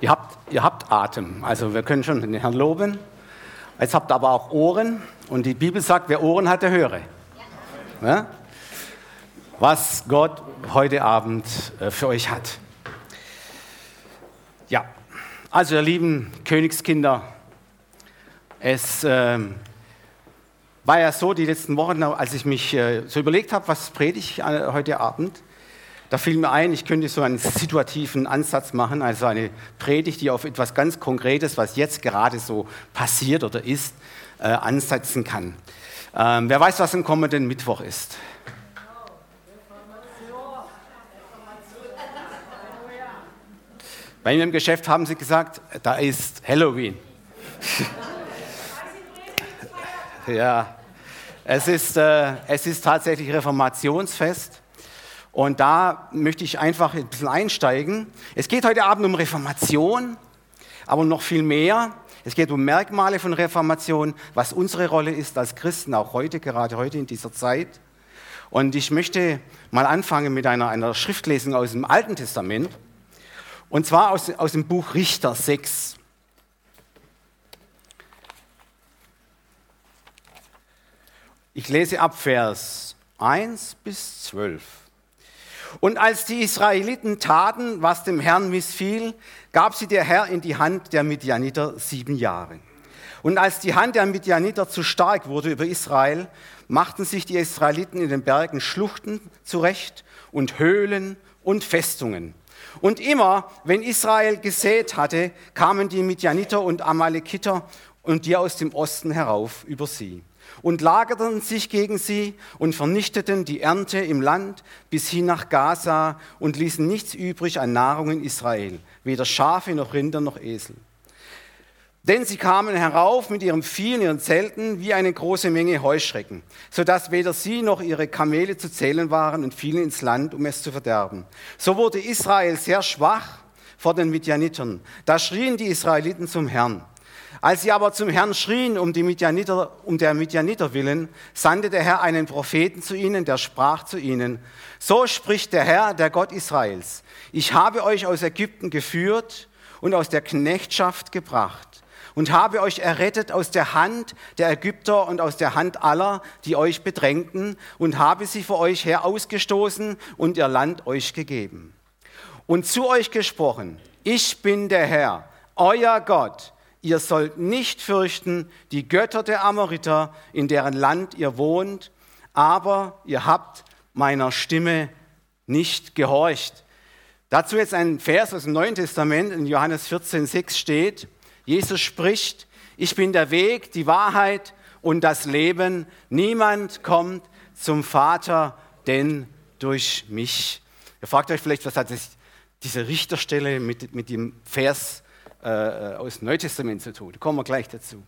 Ihr habt, ihr habt Atem, also wir können schon den Herrn loben. Jetzt habt ihr aber auch Ohren und die Bibel sagt, wer Ohren hat, der höre. Ja? Was Gott heute Abend äh, für euch hat. Ja, also ihr lieben Königskinder, es äh, war ja so die letzten Wochen, als ich mich äh, so überlegt habe, was predige ich äh, heute Abend, da fiel mir ein, ich könnte so einen situativen Ansatz machen, also eine Predigt, die auf etwas ganz Konkretes, was jetzt gerade so passiert oder ist, äh, ansetzen kann. Ähm, wer weiß, was am kommenden Mittwoch ist? Bei mir im Geschäft haben sie gesagt, da ist Halloween. ja, es ist, äh, es ist tatsächlich Reformationsfest. Und da möchte ich einfach ein bisschen einsteigen. Es geht heute Abend um Reformation, aber noch viel mehr. Es geht um Merkmale von Reformation, was unsere Rolle ist als Christen, auch heute, gerade heute in dieser Zeit. Und ich möchte mal anfangen mit einer, einer Schriftlesung aus dem Alten Testament. Und zwar aus, aus dem Buch Richter 6. Ich lese ab Vers 1 bis 12. Und als die Israeliten taten, was dem Herrn missfiel, gab sie der Herr in die Hand der Midianiter sieben Jahre. Und als die Hand der Midianiter zu stark wurde über Israel, machten sich die Israeliten in den Bergen Schluchten zurecht und Höhlen und Festungen. Und immer, wenn Israel gesät hatte, kamen die Midianiter und Amalekiter und die aus dem Osten herauf über sie und lagerten sich gegen sie und vernichteten die Ernte im Land bis hin nach Gaza und ließen nichts übrig an Nahrung in Israel, weder Schafe noch Rinder noch Esel. Denn sie kamen herauf mit ihrem Vieh in ihren Zelten wie eine große Menge Heuschrecken, sodass weder sie noch ihre Kamele zu zählen waren und fielen ins Land, um es zu verderben. So wurde Israel sehr schwach vor den Midianitern. Da schrien die Israeliten zum Herrn. Als sie aber zum Herrn schrien, um, die Midianiter, um der Midianiter willen, sandte der Herr einen Propheten zu ihnen, der sprach zu ihnen, so spricht der Herr, der Gott Israels, ich habe euch aus Ägypten geführt und aus der Knechtschaft gebracht und habe euch errettet aus der Hand der Ägypter und aus der Hand aller, die euch bedrängten, und habe sie vor euch her ausgestoßen und ihr Land euch gegeben. Und zu euch gesprochen, ich bin der Herr, euer Gott, ihr sollt nicht fürchten die Götter der Amoriter, in deren Land ihr wohnt, aber ihr habt meiner Stimme nicht gehorcht. Dazu jetzt ein Vers aus dem Neuen Testament, in Johannes 14, 6 steht, Jesus spricht, ich bin der Weg, die Wahrheit und das Leben. Niemand kommt zum Vater, denn durch mich. Ihr fragt euch vielleicht, was hat diese Richterstelle mit, mit dem Vers äh, äh, aus dem Neutestament zu tun. Da kommen wir gleich dazu.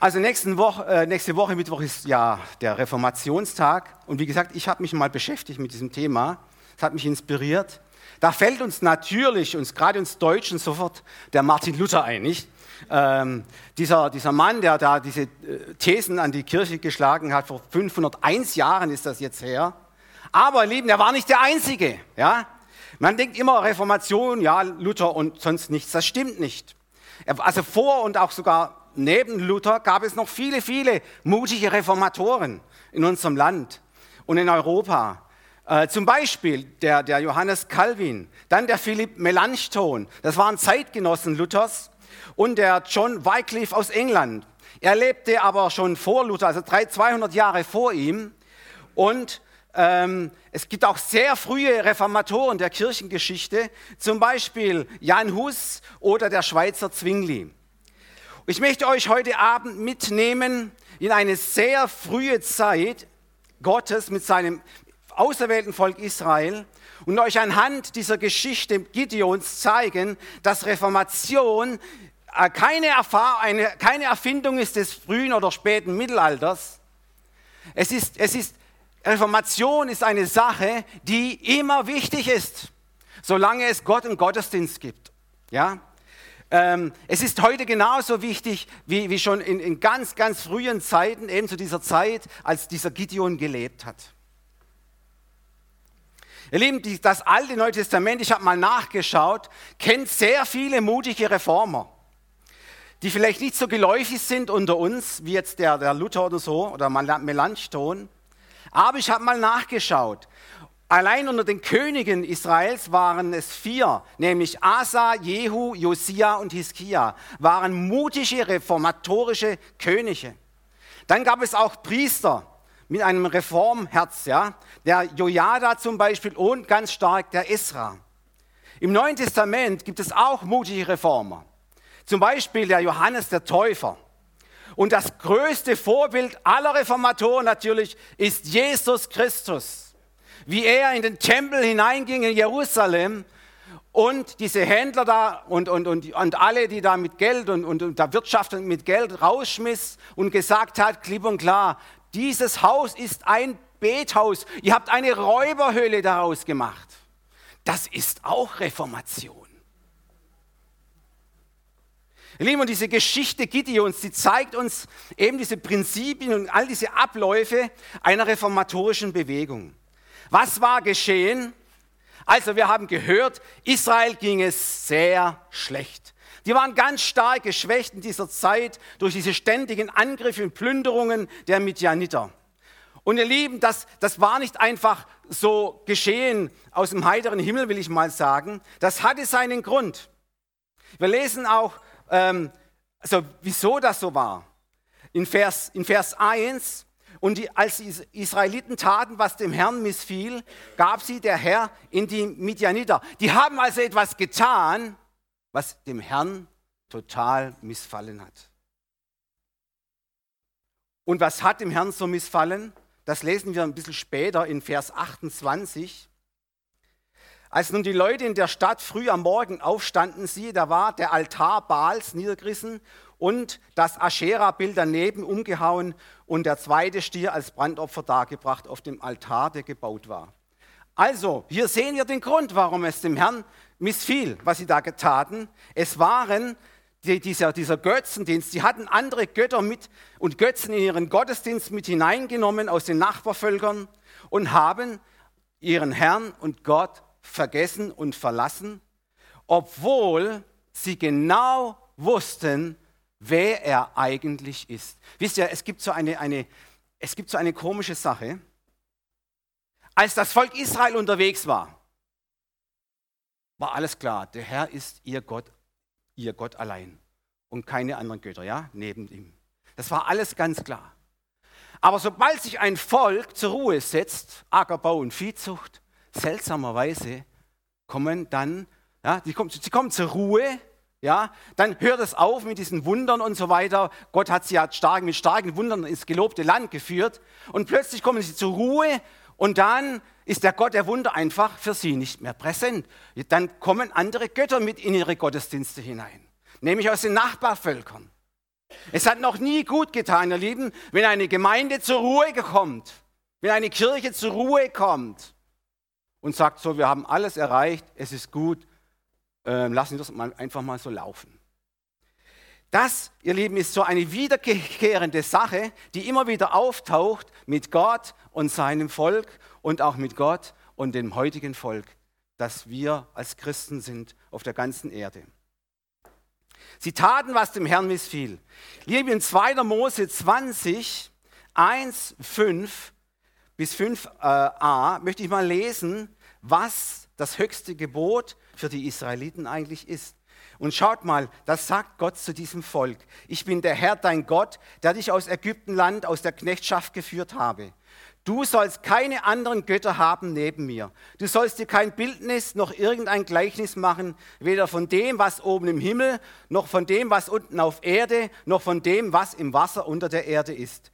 Also nächste Woche, äh, nächste Woche, Mittwoch ist ja der Reformationstag. Und wie gesagt, ich habe mich mal beschäftigt mit diesem Thema. Es hat mich inspiriert. Da fällt uns natürlich, uns gerade uns Deutschen, sofort der Martin Luther ein, nicht? Ähm, dieser, dieser Mann, der da diese äh, Thesen an die Kirche geschlagen hat, vor 501 Jahren ist das jetzt her. Aber, ihr Lieben, er war nicht der Einzige. Ja? Man denkt immer Reformation, ja, Luther und sonst nichts. Das stimmt nicht. Also vor und auch sogar neben Luther gab es noch viele, viele mutige Reformatoren in unserem Land und in Europa. Äh, zum Beispiel der, der Johannes Calvin, dann der Philipp Melanchthon, das waren Zeitgenossen Luthers, und der John Wycliffe aus England. Er lebte aber schon vor Luther, also 200 Jahre vor ihm. Und ähm, es gibt auch sehr frühe Reformatoren der Kirchengeschichte, zum Beispiel Jan Hus oder der Schweizer Zwingli. Ich möchte euch heute Abend mitnehmen in eine sehr frühe Zeit Gottes mit seinem auserwählten Volk Israel und euch anhand dieser Geschichte Gideons zeigen, dass Reformation äh, keine, Erfahrung, eine, keine Erfindung ist des frühen oder späten Mittelalters. Es ist, es ist Reformation ist eine Sache, die immer wichtig ist, solange es Gott und Gottesdienst gibt. Ja? Ähm, es ist heute genauso wichtig wie, wie schon in, in ganz, ganz frühen Zeiten, eben zu dieser Zeit, als dieser Gideon gelebt hat. Ihr Lieben, das alte Neue Testament, ich habe mal nachgeschaut, kennt sehr viele mutige Reformer, die vielleicht nicht so geläufig sind unter uns, wie jetzt der, der Luther oder so, oder Melanchthon. Aber ich habe mal nachgeschaut. Allein unter den Königen Israels waren es vier, nämlich Asa, Jehu, Josia und Hiskia, waren mutige reformatorische Könige. Dann gab es auch Priester mit einem Reformherz, ja, der Jojada zum Beispiel und ganz stark der Esra. Im Neuen Testament gibt es auch mutige Reformer, zum Beispiel der Johannes der Täufer. Und das größte Vorbild aller Reformatoren natürlich ist Jesus Christus wie er in den Tempel hineinging in Jerusalem und diese Händler da und, und, und, und alle, die da mit Geld und, und, und da wirtschaften mit Geld rausschmiss und gesagt hat, klipp und klar, dieses Haus ist ein Bethaus. Ihr habt eine Räuberhöhle daraus gemacht. Das ist auch Reformation. Lieben, und diese Geschichte Gideons, die zeigt uns eben diese Prinzipien und all diese Abläufe einer reformatorischen Bewegung. Was war geschehen? Also wir haben gehört, Israel ging es sehr schlecht. Die waren ganz stark geschwächt in dieser Zeit durch diese ständigen Angriffe und Plünderungen der Midianiter. Und ihr Lieben, das, das war nicht einfach so geschehen aus dem heiteren Himmel, will ich mal sagen. Das hatte seinen Grund. Wir lesen auch, ähm, also wieso das so war. In Vers, in Vers 1, und die, als die Israeliten taten, was dem Herrn missfiel, gab sie der Herr in die Midianiter. Die haben also etwas getan, was dem Herrn total missfallen hat. Und was hat dem Herrn so missfallen? Das lesen wir ein bisschen später in Vers 28. Als nun die Leute in der Stadt früh am Morgen aufstanden, siehe, da war der Altar Baals niedergerissen und das Aschera-Bild daneben umgehauen und der zweite Stier als Brandopfer dargebracht auf dem Altar, der gebaut war. Also, hier sehen wir den Grund, warum es dem Herrn missfiel, was sie da getaten. Es waren die, dieser, dieser Götzendienst, sie hatten andere Götter mit und Götzen in ihren Gottesdienst mit hineingenommen aus den Nachbarvölkern und haben ihren Herrn und Gott vergessen und verlassen, obwohl sie genau wussten, wer er eigentlich ist. Wisst ihr, es gibt so eine, eine, es gibt so eine komische Sache. Als das Volk Israel unterwegs war, war alles klar, der Herr ist ihr Gott, ihr Gott allein und keine anderen Götter, ja, neben ihm. Das war alles ganz klar. Aber sobald sich ein Volk zur Ruhe setzt, Ackerbau und Viehzucht, seltsamerweise kommen dann, ja, die kommen, sie kommen zur Ruhe ja, dann hört es auf mit diesen Wundern und so weiter. Gott hat sie ja stark, mit starken Wundern ins gelobte Land geführt. Und plötzlich kommen sie zur Ruhe und dann ist der Gott der Wunder einfach für sie nicht mehr präsent. Dann kommen andere Götter mit in ihre Gottesdienste hinein, nämlich aus den Nachbarvölkern. Es hat noch nie gut getan, ihr Lieben, wenn eine Gemeinde zur Ruhe kommt, wenn eine Kirche zur Ruhe kommt und sagt so, wir haben alles erreicht, es ist gut, äh, lassen wir das mal einfach mal so laufen. Das, ihr Lieben, ist so eine wiederkehrende Sache, die immer wieder auftaucht mit Gott und seinem Volk und auch mit Gott und dem heutigen Volk, das wir als Christen sind auf der ganzen Erde. Sie taten, was dem Herrn missfiel. Liebe in 2. Mose 20, 1, 5 bis 5a möchte ich mal lesen, was das höchste Gebot für die Israeliten eigentlich ist. Und schaut mal, das sagt Gott zu diesem Volk. Ich bin der Herr, dein Gott, der dich aus Ägyptenland, aus der Knechtschaft geführt habe. Du sollst keine anderen Götter haben neben mir. Du sollst dir kein Bildnis noch irgendein Gleichnis machen, weder von dem, was oben im Himmel, noch von dem, was unten auf Erde, noch von dem, was im Wasser unter der Erde ist.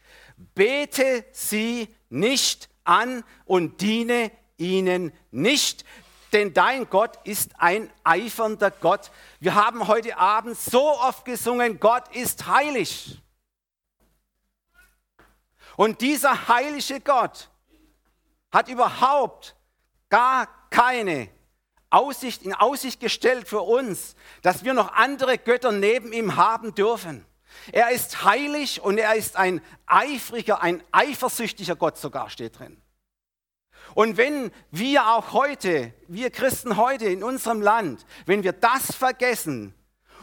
Bete sie nicht an und diene ihnen nicht, denn dein Gott ist ein eifernder Gott. Wir haben heute Abend so oft gesungen, Gott ist heilig. Und dieser heilige Gott hat überhaupt gar keine Aussicht in Aussicht gestellt für uns, dass wir noch andere Götter neben ihm haben dürfen. Er ist heilig und er ist ein eifriger, ein eifersüchtiger Gott sogar steht drin. Und wenn wir auch heute, wir Christen heute in unserem Land, wenn wir das vergessen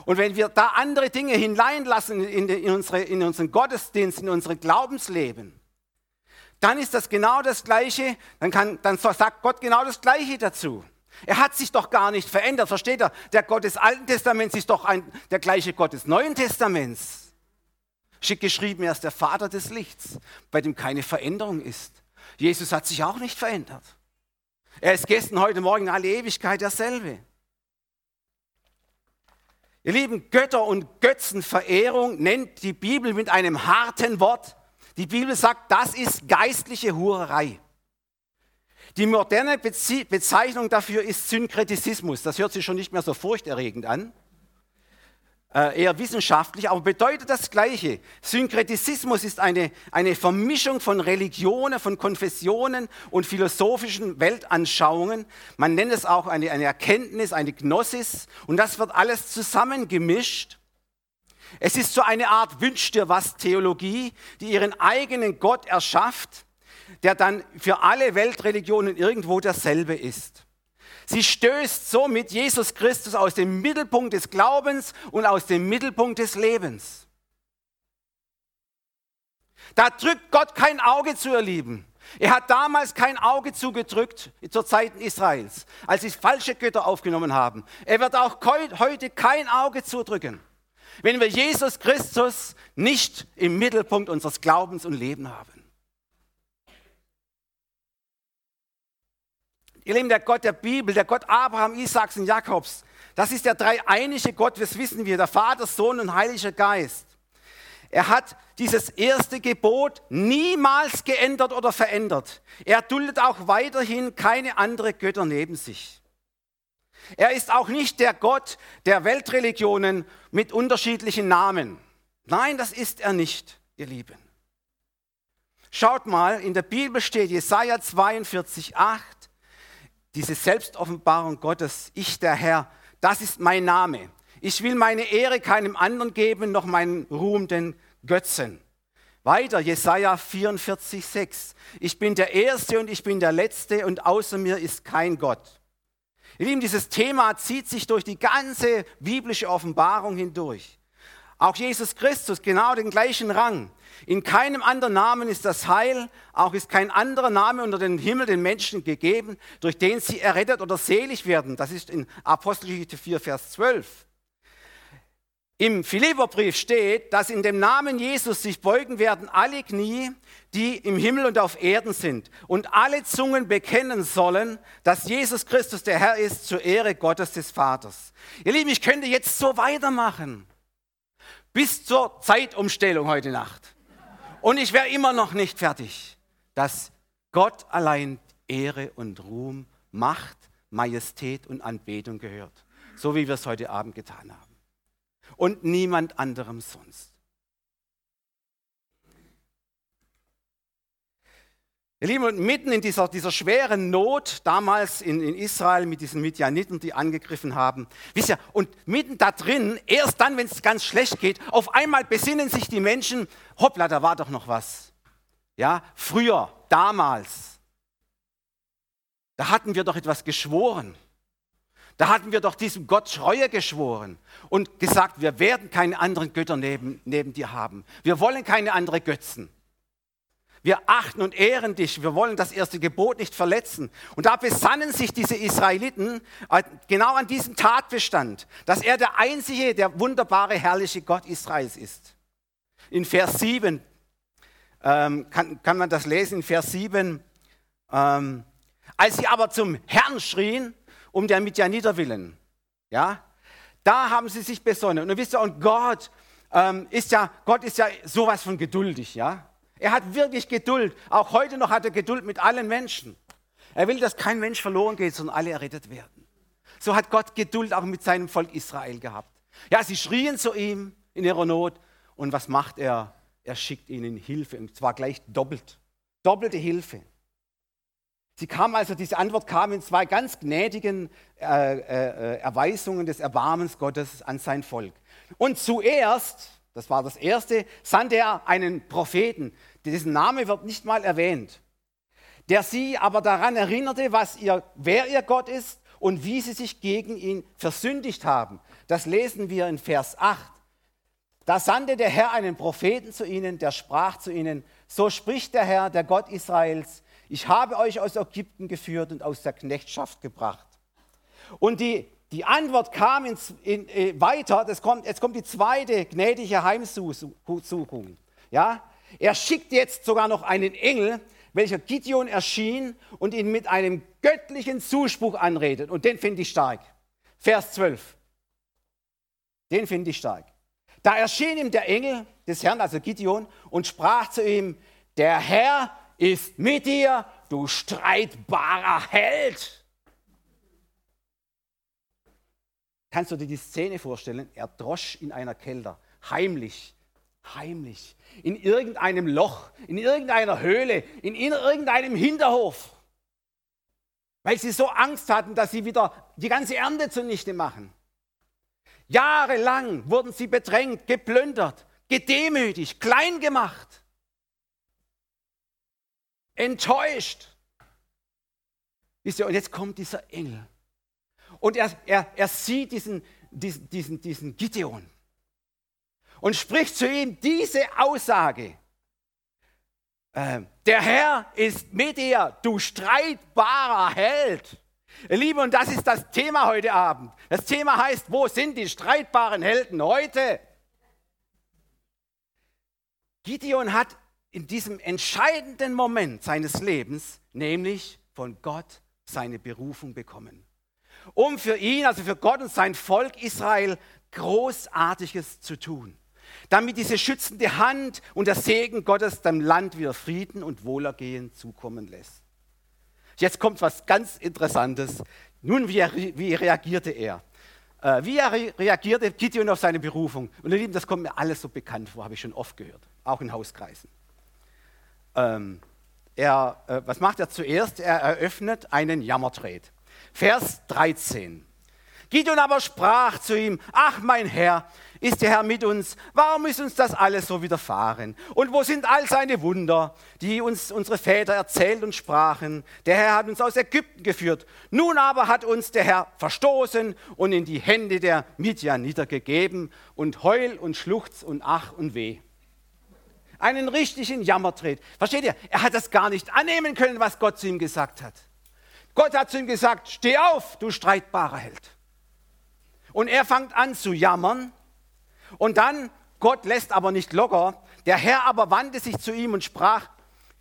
und wenn wir da andere Dinge hineinlassen in, in, unsere, in unseren Gottesdienst, in unser Glaubensleben, dann ist das genau das Gleiche, dann, kann, dann sagt Gott genau das Gleiche dazu. Er hat sich doch gar nicht verändert, versteht er? Der Gott des Alten Testaments ist doch ein, der gleiche Gott des Neuen Testaments. Schick geschrieben, er ist der Vater des Lichts, bei dem keine Veränderung ist. Jesus hat sich auch nicht verändert. Er ist gestern, heute Morgen, alle Ewigkeit derselbe. Ihr Lieben, Götter- und Götzenverehrung nennt die Bibel mit einem harten Wort. Die Bibel sagt, das ist geistliche Hurerei. Die moderne Bezeichnung dafür ist Synkretismus. Das hört sich schon nicht mehr so furchterregend an äh, eher wissenschaftlich, aber bedeutet das Gleiche. Synkretismus ist eine, eine Vermischung von Religionen, von Konfessionen und philosophischen Weltanschauungen. Man nennt es auch eine, eine Erkenntnis, eine Gnosis und das wird alles zusammengemischt. Es ist so eine Art Wünsch dir was Theologie, die ihren eigenen Gott erschafft, der dann für alle Weltreligionen irgendwo derselbe ist. Sie stößt somit Jesus Christus aus dem Mittelpunkt des Glaubens und aus dem Mittelpunkt des Lebens. Da drückt Gott kein Auge zu, ihr Lieben. Er hat damals kein Auge zugedrückt zur Zeit Israels, als sie falsche Götter aufgenommen haben. Er wird auch heute kein Auge zudrücken, wenn wir Jesus Christus nicht im Mittelpunkt unseres Glaubens und Lebens haben. Ihr Lieben, der Gott der Bibel, der Gott Abraham, Isaaks und Jakobs, das ist der dreieinige Gott, das wissen wir, der Vater, Sohn und Heiliger Geist. Er hat dieses erste Gebot niemals geändert oder verändert. Er duldet auch weiterhin keine andere Götter neben sich. Er ist auch nicht der Gott der Weltreligionen mit unterschiedlichen Namen. Nein, das ist er nicht, ihr Lieben. Schaut mal, in der Bibel steht Jesaja 42, 8, diese Selbstoffenbarung Gottes, ich der Herr, das ist mein Name. Ich will meine Ehre keinem anderen geben, noch meinen Ruhm den Götzen. Weiter, Jesaja 44, 6. Ich bin der Erste und ich bin der Letzte und außer mir ist kein Gott. Ihr Lieben, dieses Thema zieht sich durch die ganze biblische Offenbarung hindurch. Auch Jesus Christus, genau den gleichen Rang. In keinem anderen Namen ist das Heil, auch ist kein anderer Name unter den Himmel den Menschen gegeben, durch den sie errettet oder selig werden. Das ist in Apostelgeschichte 4, Vers 12. Im Philipperbrief steht, dass in dem Namen Jesus sich beugen werden alle Knie, die im Himmel und auf Erden sind, und alle Zungen bekennen sollen, dass Jesus Christus der Herr ist, zur Ehre Gottes des Vaters. Ihr Lieben, ich könnte jetzt so weitermachen, bis zur Zeitumstellung heute Nacht. Und ich wäre immer noch nicht fertig, dass Gott allein Ehre und Ruhm, Macht, Majestät und Anbetung gehört. So wie wir es heute Abend getan haben. Und niemand anderem sonst. Ihr Lieben, und mitten in dieser, dieser schweren Not damals in, in, Israel mit diesen Midianiten, die angegriffen haben, wisst ihr, und mitten da drin, erst dann, wenn es ganz schlecht geht, auf einmal besinnen sich die Menschen, hoppla, da war doch noch was. Ja, früher, damals, da hatten wir doch etwas geschworen. Da hatten wir doch diesem Gott Treue geschworen und gesagt, wir werden keine anderen Götter neben, neben dir haben. Wir wollen keine anderen Götzen. Wir achten und ehren dich. Wir wollen das erste Gebot nicht verletzen. Und da besannen sich diese Israeliten äh, genau an diesem Tatbestand, dass er der einzige, der wunderbare, herrliche Gott Israels ist. In Vers 7 ähm, kann, kann man das lesen, in Vers 7. Ähm, als sie aber zum Herrn schrien, um der Midianiter willen, ja, da haben sie sich besonnen. Und wisst ihr, und Gott ähm, ist ja, Gott ist ja sowas von geduldig, ja. Er hat wirklich Geduld. Auch heute noch hat er Geduld mit allen Menschen. Er will, dass kein Mensch verloren geht, sondern alle errettet werden. So hat Gott Geduld auch mit seinem Volk Israel gehabt. Ja, sie schrien zu ihm in ihrer Not. Und was macht er? Er schickt ihnen Hilfe. Und zwar gleich doppelt. Doppelte Hilfe. Sie kam also, diese Antwort kam in zwei ganz gnädigen äh, äh, Erweisungen des Erbarmens Gottes an sein Volk. Und zuerst, das war das erste, sandte er einen Propheten, dessen Name wird nicht mal erwähnt. der sie aber daran erinnerte, was ihr, wer ihr Gott ist und wie sie sich gegen ihn versündigt haben. Das lesen wir in Vers 8. Da sandte der Herr einen Propheten zu ihnen, der sprach zu ihnen, so spricht der Herr, der Gott Israels, ich habe euch aus Ägypten geführt und aus der Knechtschaft gebracht. Und die, die Antwort kam ins, in, äh, weiter, das kommt, jetzt kommt die zweite gnädige Heimsuchung. Ja? Er schickt jetzt sogar noch einen Engel, welcher Gideon erschien und ihn mit einem göttlichen Zuspruch anredet. Und den finde ich stark. Vers 12. Den finde ich stark. Da erschien ihm der Engel des Herrn, also Gideon, und sprach zu ihm, der Herr ist mit dir, du streitbarer Held. Kannst du dir die Szene vorstellen? Er drosch in einer Kelder, heimlich, heimlich, in irgendeinem Loch, in irgendeiner Höhle, in irgendeinem Hinterhof, weil sie so Angst hatten, dass sie wieder die ganze Ernte zunichte machen. Jahrelang wurden sie bedrängt, geplündert, gedemütigt, klein gemacht, enttäuscht. Und jetzt kommt dieser Engel. Und er, er, er sieht diesen, diesen, diesen, diesen Gideon und spricht zu ihm diese Aussage. Äh, der Herr ist mit dir, du streitbarer Held. Ihr Lieben, und das ist das Thema heute Abend. Das Thema heißt, wo sind die streitbaren Helden heute? Gideon hat in diesem entscheidenden Moment seines Lebens, nämlich von Gott, seine Berufung bekommen. Um für ihn, also für Gott und sein Volk Israel, Großartiges zu tun. Damit diese schützende Hand und der Segen Gottes dem Land wieder Frieden und Wohlergehen zukommen lässt. Jetzt kommt was ganz Interessantes. Nun, wie, wie reagierte er? Äh, wie er reagierte Gideon auf seine Berufung? Und ihr Lieben, das kommt mir alles so bekannt vor, habe ich schon oft gehört, auch in Hauskreisen. Ähm, er, äh, was macht er zuerst? Er eröffnet einen Jammertret. Vers 13. Gideon aber sprach zu ihm, ach mein Herr, ist der Herr mit uns? Warum ist uns das alles so widerfahren? Und wo sind all seine Wunder, die uns unsere Väter erzählt und sprachen? Der Herr hat uns aus Ägypten geführt. Nun aber hat uns der Herr verstoßen und in die Hände der Midianiter gegeben und Heul und Schluchz und Ach und Weh. Einen richtigen Jammertritt. Versteht ihr? Er hat das gar nicht annehmen können, was Gott zu ihm gesagt hat. Gott hat zu ihm gesagt, steh auf, du streitbarer Held. Und er fängt an zu jammern. Und dann, Gott lässt aber nicht locker. Der Herr aber wandte sich zu ihm und sprach,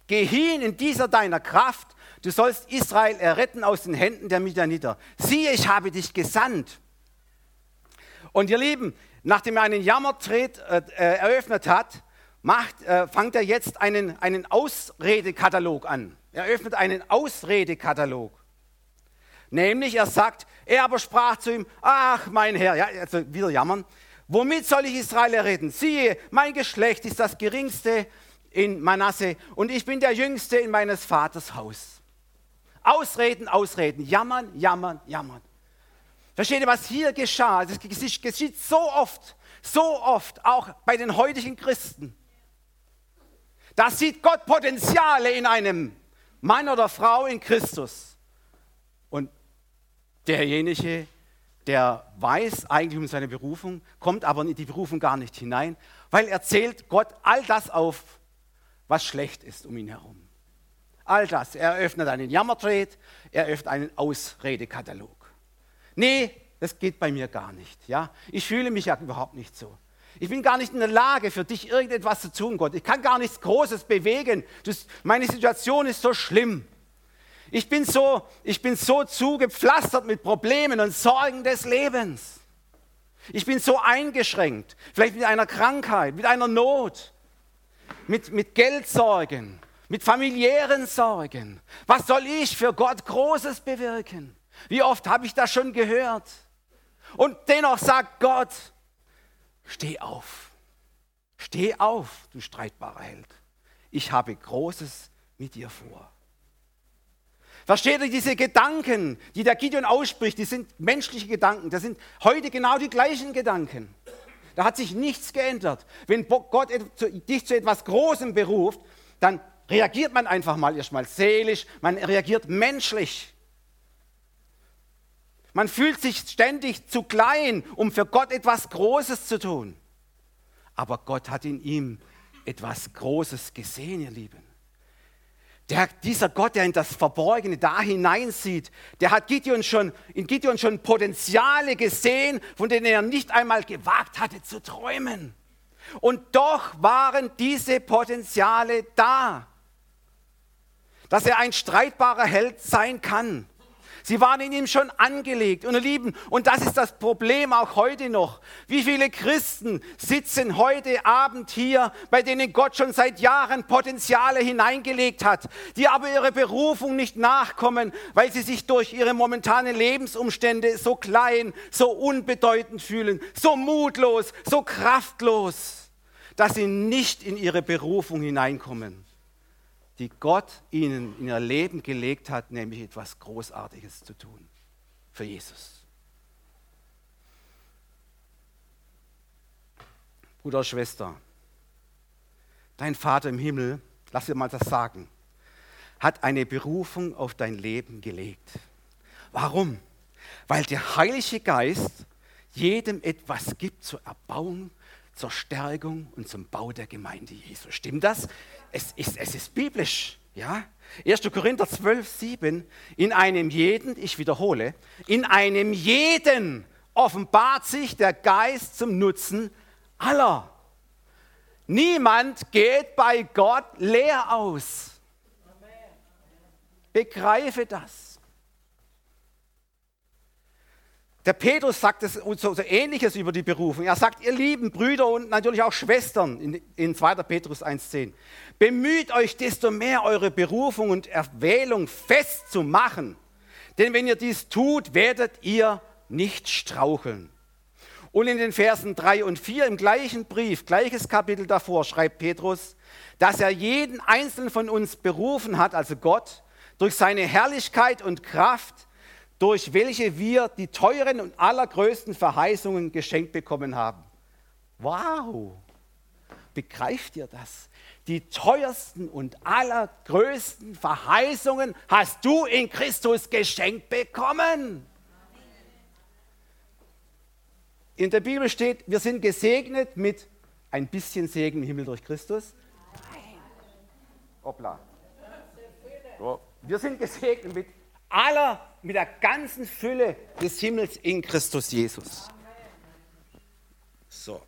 geh hin in dieser deiner Kraft. Du sollst Israel erretten aus den Händen der Midianiter. Siehe, ich habe dich gesandt. Und ihr Lieben, nachdem er einen Jammertret äh, äh eröffnet hat, macht, äh, fängt er jetzt einen, einen Ausredekatalog an. Er öffnet einen Ausredekatalog. Nämlich, er sagt, er aber sprach zu ihm, ach mein Herr, ja, also wieder jammern, womit soll ich Israel erretten? Siehe, mein Geschlecht ist das geringste in Manasse und ich bin der jüngste in meines Vaters Haus. Ausreden, ausreden, jammern, jammern, jammern. Versteht ihr, was hier geschah? Das geschieht so oft, so oft, auch bei den heutigen Christen. Da sieht Gott Potenziale in einem Mann oder Frau in Christus. Derjenige, der weiß eigentlich um seine Berufung, kommt aber in die Berufung gar nicht hinein, weil er zählt Gott all das auf, was schlecht ist um ihn herum. All das. Er öffnet einen Jammertret, er öffnet einen Ausredekatalog. Nee, das geht bei mir gar nicht. Ja? Ich fühle mich ja überhaupt nicht so. Ich bin gar nicht in der Lage, für dich irgendetwas zu tun, Gott. Ich kann gar nichts Großes bewegen. Das, meine Situation ist so schlimm. Ich bin so, ich bin so zugepflastert mit Problemen und Sorgen des Lebens. Ich bin so eingeschränkt, vielleicht mit einer Krankheit, mit einer Not, mit, mit Geldsorgen, mit familiären Sorgen. Was soll ich für Gott Großes bewirken? Wie oft habe ich das schon gehört? Und dennoch sagt Gott, steh auf, steh auf, du streitbarer Held. Ich habe Großes mit dir vor. Versteht ihr diese Gedanken, die der Gideon ausspricht, die sind menschliche Gedanken. Das sind heute genau die gleichen Gedanken. Da hat sich nichts geändert. Wenn Gott dich zu etwas Großem beruft, dann reagiert man einfach mal erstmal seelisch, man reagiert menschlich. Man fühlt sich ständig zu klein, um für Gott etwas Großes zu tun. Aber Gott hat in ihm etwas Großes gesehen, ihr Lieben. Der, dieser Gott, der in das Verborgene da hineinsieht, der hat Gideon schon, in Gideon schon Potenziale gesehen, von denen er nicht einmal gewagt hatte zu träumen. Und doch waren diese Potenziale da, dass er ein streitbarer Held sein kann. Sie waren in ihm schon angelegt. Und ihr Lieben, und das ist das Problem auch heute noch. Wie viele Christen sitzen heute Abend hier, bei denen Gott schon seit Jahren Potenziale hineingelegt hat, die aber ihrer Berufung nicht nachkommen, weil sie sich durch ihre momentanen Lebensumstände so klein, so unbedeutend fühlen, so mutlos, so kraftlos, dass sie nicht in ihre Berufung hineinkommen die Gott ihnen in ihr Leben gelegt hat, nämlich etwas Großartiges zu tun für Jesus. Bruder, Schwester, dein Vater im Himmel, lass dir mal das sagen, hat eine Berufung auf dein Leben gelegt. Warum? Weil der Heilige Geist jedem etwas gibt zur Erbauung, zur Stärkung und zum Bau der Gemeinde Jesu. Stimmt das? es ist, es ist biblisch. Ja? 1. Korinther 12, 7, in einem jeden, ich wiederhole, in einem jeden offenbart sich der Geist zum Nutzen aller. Niemand geht bei Gott leer aus. Begreife das. Der Petrus sagt es so, so, ähnliches über die Berufung. Er sagt, ihr lieben Brüder und natürlich auch Schwestern in, in 2. Petrus 1,10, bemüht euch desto mehr eure Berufung und Erwählung festzumachen. Denn wenn ihr dies tut, werdet ihr nicht straucheln. Und in den Versen 3 und 4 im gleichen Brief, gleiches Kapitel davor, schreibt Petrus, dass er jeden einzelnen von uns berufen hat, also Gott, durch seine Herrlichkeit und Kraft, durch welche wir die teuren und allergrößten Verheißungen geschenkt bekommen haben. Wow! Begreift ihr das? Die teuersten und allergrößten Verheißungen hast du in Christus geschenkt bekommen. In der Bibel steht, wir sind gesegnet mit ein bisschen Segen im Himmel durch Christus. Nein. Hoppla. Wir sind gesegnet mit aller, mit der ganzen Fülle des Himmels in Christus Jesus. So.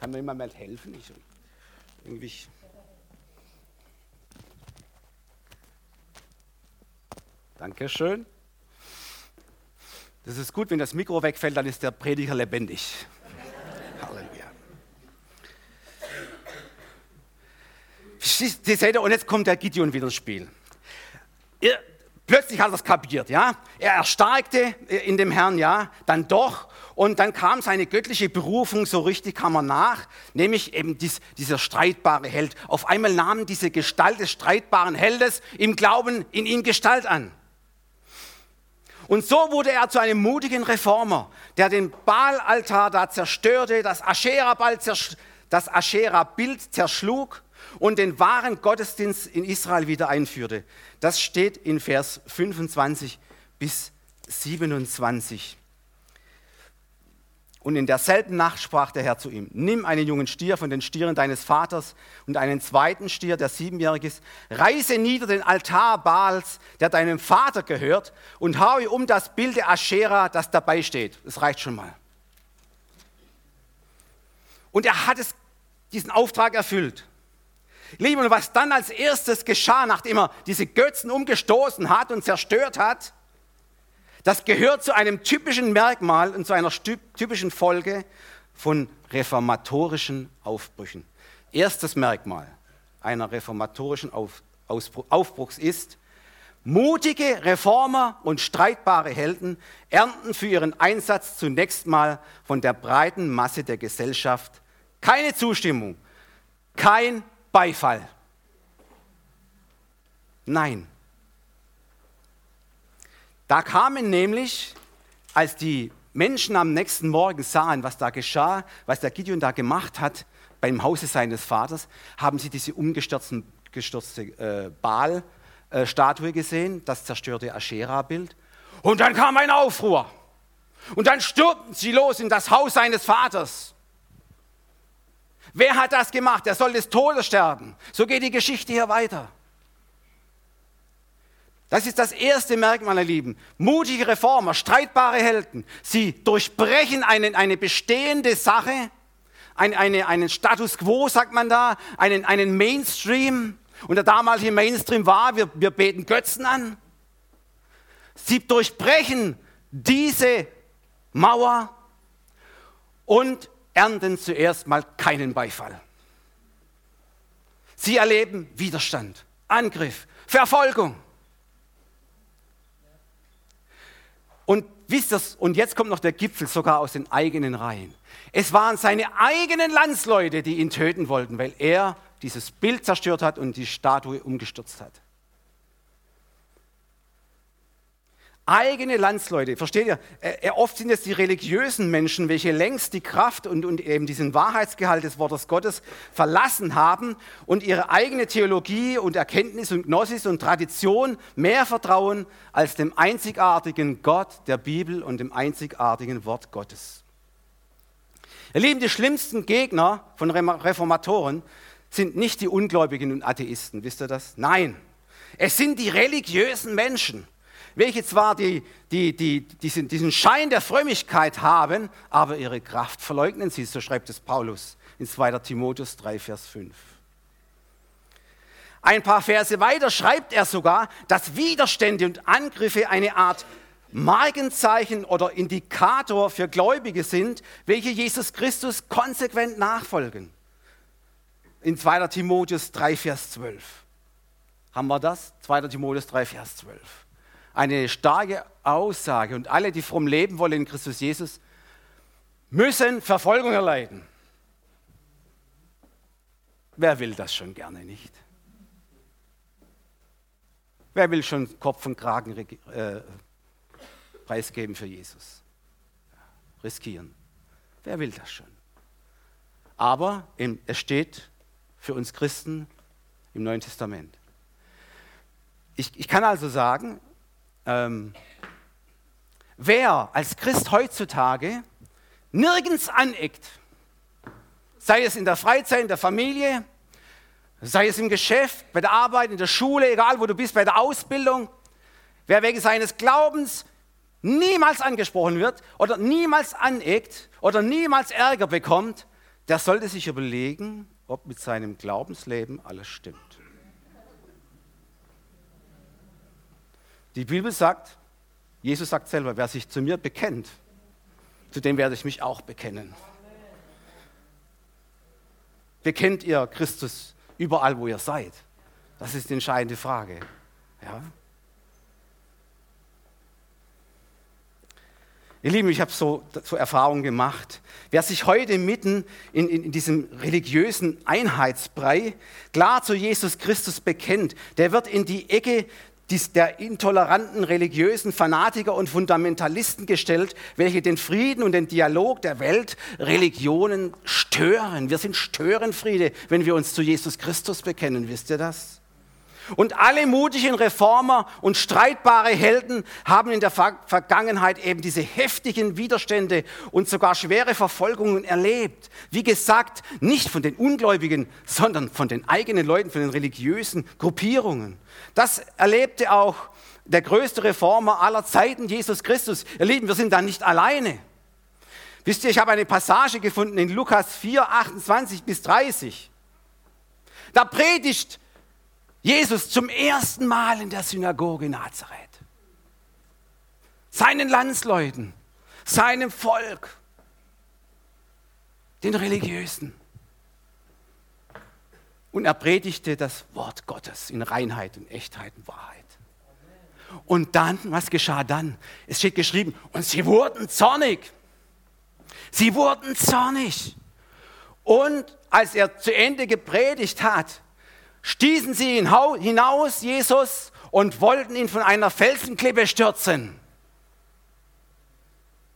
Kann mir jemand helfen? Ich, irgendwie. Dankeschön. Das ist gut, wenn das Mikro wegfällt, dann ist der Prediger lebendig. Halleluja. Sie seht und jetzt kommt der Gideon wieder ins Spiel. Ihr, plötzlich hat er es kapiert, ja. Er erstarkte in dem Herrn, ja, dann doch. Und dann kam seine göttliche Berufung, so richtig kam er nach, nämlich eben dies, dieser streitbare Held. Auf einmal nahm diese Gestalt des streitbaren Heldes im Glauben in ihn Gestalt an. Und so wurde er zu einem mutigen Reformer, der den Baalaltar da zerstörte, das Aschera-Bild Aschera zerschlug und den wahren Gottesdienst in Israel wieder einführte. Das steht in Vers 25 bis 27. Und in derselben Nacht sprach der Herr zu ihm, nimm einen jungen Stier von den Stieren deines Vaters und einen zweiten Stier, der siebenjährig ist, reiße nieder den Altar Baals, der deinem Vater gehört, und haue um das Bild der Aschera, das dabei steht. Das reicht schon mal. Und er hat es, diesen Auftrag erfüllt. Liebe, und was dann als erstes geschah, nachdem er diese Götzen umgestoßen hat und zerstört hat, das gehört zu einem typischen Merkmal und zu einer typischen Folge von reformatorischen Aufbrüchen. Erstes Merkmal einer reformatorischen Auf, Aufbruchs ist, mutige Reformer und streitbare Helden ernten für ihren Einsatz zunächst mal von der breiten Masse der Gesellschaft keine Zustimmung, kein Beifall. Nein. Da kamen nämlich, als die Menschen am nächsten Morgen sahen, was da geschah, was der Gideon da gemacht hat, beim Hause seines Vaters, haben sie diese umgestürzte äh, Baal-Statue gesehen, das zerstörte Aschera-Bild. Und dann kam ein Aufruhr. Und dann stürmten sie los in das Haus seines Vaters. Wer hat das gemacht? Er soll des Todes sterben. So geht die Geschichte hier weiter. Das ist das erste Merkmal, meine Lieben. Mutige Reformer, streitbare Helden. Sie durchbrechen eine, eine bestehende Sache, ein, eine, einen Status quo, sagt man da, einen, einen Mainstream. Und der damalige Mainstream war, wir, wir beten Götzen an. Sie durchbrechen diese Mauer und ernten zuerst mal keinen Beifall. Sie erleben Widerstand, Angriff, Verfolgung. Und wisst ihr, und jetzt kommt noch der Gipfel sogar aus den eigenen Reihen. Es waren seine eigenen Landsleute, die ihn töten wollten, weil er dieses Bild zerstört hat und die Statue umgestürzt hat. Eigene Landsleute. Versteht ihr? Oft sind es die religiösen Menschen, welche längst die Kraft und, und eben diesen Wahrheitsgehalt des Wortes Gottes verlassen haben und ihre eigene Theologie und Erkenntnis und Gnosis und Tradition mehr vertrauen als dem einzigartigen Gott der Bibel und dem einzigartigen Wort Gottes. Ihr Lieben, die schlimmsten Gegner von Reformatoren sind nicht die Ungläubigen und Atheisten, wisst ihr das? Nein, es sind die religiösen Menschen welche zwar die, die, die, diesen, diesen Schein der Frömmigkeit haben, aber ihre Kraft verleugnen sie, so schreibt es Paulus in 2. Timotheus 3, Vers 5. Ein paar Verse weiter schreibt er sogar, dass Widerstände und Angriffe eine Art Markenzeichen oder Indikator für Gläubige sind, welche Jesus Christus konsequent nachfolgen. In 2. Timotheus 3, Vers 12. Haben wir das? 2. Timotheus 3, Vers 12 eine starke Aussage. Und alle, die fromm leben wollen in Christus Jesus, müssen Verfolgung erleiden. Wer will das schon gerne nicht? Wer will schon Kopf und Kragen äh, preisgeben für Jesus? Riskieren. Wer will das schon? Aber es steht für uns Christen im Neuen Testament. Ich, ich kann also sagen, ähm, wer als Christ heutzutage nirgends aneckt, sei es in der Freizeit, in der Familie, sei es im Geschäft, bei der Arbeit, in der Schule, egal wo du bist, bei der Ausbildung, wer wegen seines Glaubens niemals angesprochen wird oder niemals aneckt oder niemals Ärger bekommt, der sollte sich überlegen, ob mit seinem Glaubensleben alles stimmt. Die Bibel sagt, Jesus sagt selber, wer sich zu mir bekennt, zu dem werde ich mich auch bekennen. Bekennt ihr Christus überall, wo ihr seid? Das ist die entscheidende Frage. Ja? Ihr Lieben, ich habe so, so Erfahrungen gemacht. Wer sich heute mitten in, in, in, diesem religiösen Einheitsbrei klar zu Jesus Christus bekennt, der wird in die Ecke der intoleranten religiösen Fanatiker und Fundamentalisten gestellt, welche den Frieden und den Dialog der Welt Religionen stören. Wir sind Störenfriede, wenn wir uns zu Jesus Christus bekennen. Wisst ihr das? Und alle mutigen Reformer und streitbare Helden haben in der Vergangenheit eben diese heftigen Widerstände und sogar schwere Verfolgungen erlebt. Wie gesagt, nicht von den Ungläubigen, sondern von den eigenen Leuten, von den religiösen Gruppierungen. Das erlebte auch der größte Reformer aller Zeiten, Jesus Christus. Ihr Lieben, wir sind da nicht alleine. Wisst ihr, ich habe eine Passage gefunden in Lukas 4, 28 bis 30. Da predigt Jesus zum ersten Mal in der Synagoge Nazareth. Seinen Landsleuten, seinem Volk, den Religiösen. Und er predigte das Wort Gottes in Reinheit und Echtheit und Wahrheit. Und dann, was geschah dann? Es steht geschrieben, und sie wurden zornig. Sie wurden zornig. Und als er zu Ende gepredigt hat, stießen sie ihn hinaus, Jesus, und wollten ihn von einer Felsenklippe stürzen.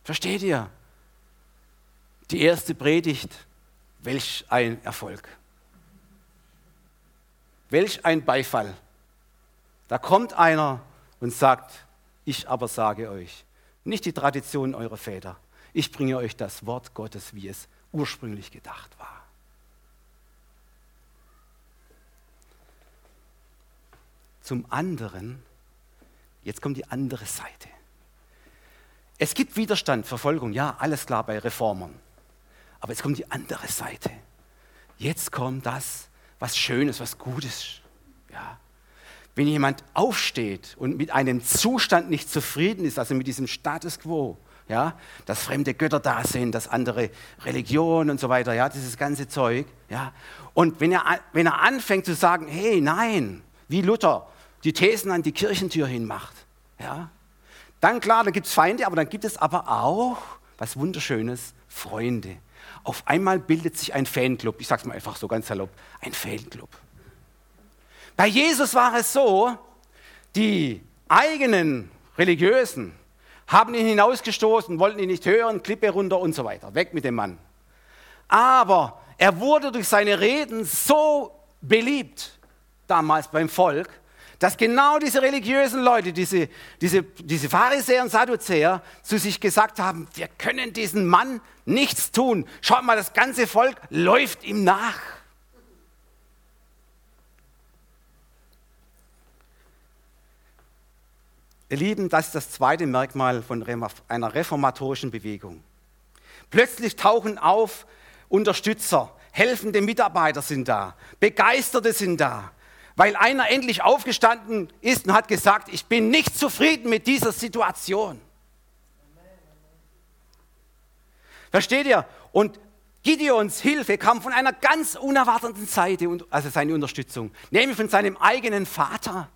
Versteht ihr? Die erste Predigt welch ein Erfolg. Welch ein Beifall. Da kommt einer und sagt, ich aber sage euch, nicht die Tradition eurer Väter, ich bringe euch das Wort Gottes, wie es ursprünglich gedacht war. Zum anderen, jetzt kommt die andere Seite. Es gibt Widerstand, Verfolgung, ja, alles klar bei Reformern. Aber jetzt kommt die andere Seite. Jetzt kommt das, was Schönes, was Gutes. Ja. Wenn jemand aufsteht und mit einem Zustand nicht zufrieden ist, also mit diesem Status quo, ja, dass fremde Götter da sind, dass andere Religionen und so weiter, ja, dieses ganze Zeug, ja. Und wenn er, wenn er anfängt zu sagen, hey, nein, wie Luther, die Thesen an die Kirchentür hinmacht, ja, dann klar, dann gibt es Feinde, aber dann gibt es aber auch, was Wunderschönes, Freunde. Auf einmal bildet sich ein Fanclub, ich sage es mal einfach so ganz salopp, ein Fanclub. Bei Jesus war es so, die eigenen Religiösen haben ihn hinausgestoßen, wollten ihn nicht hören, Klippe runter und so weiter. Weg mit dem Mann. Aber er wurde durch seine Reden so beliebt, damals beim Volk, dass genau diese religiösen Leute, diese, diese, diese Pharisäer und Sadduzäer zu sich gesagt haben, wir können diesen Mann nichts tun. Schaut mal, das ganze Volk läuft ihm nach. Ihr Lieben, das ist das zweite Merkmal von einer reformatorischen Bewegung. Plötzlich tauchen auf Unterstützer, helfende Mitarbeiter sind da, Begeisterte sind da, weil einer endlich aufgestanden ist und hat gesagt, ich bin nicht zufrieden mit dieser Situation. Versteht ihr? Und Gideons Hilfe kam von einer ganz unerwarteten Seite, also seine Unterstützung, nämlich von seinem eigenen Vater.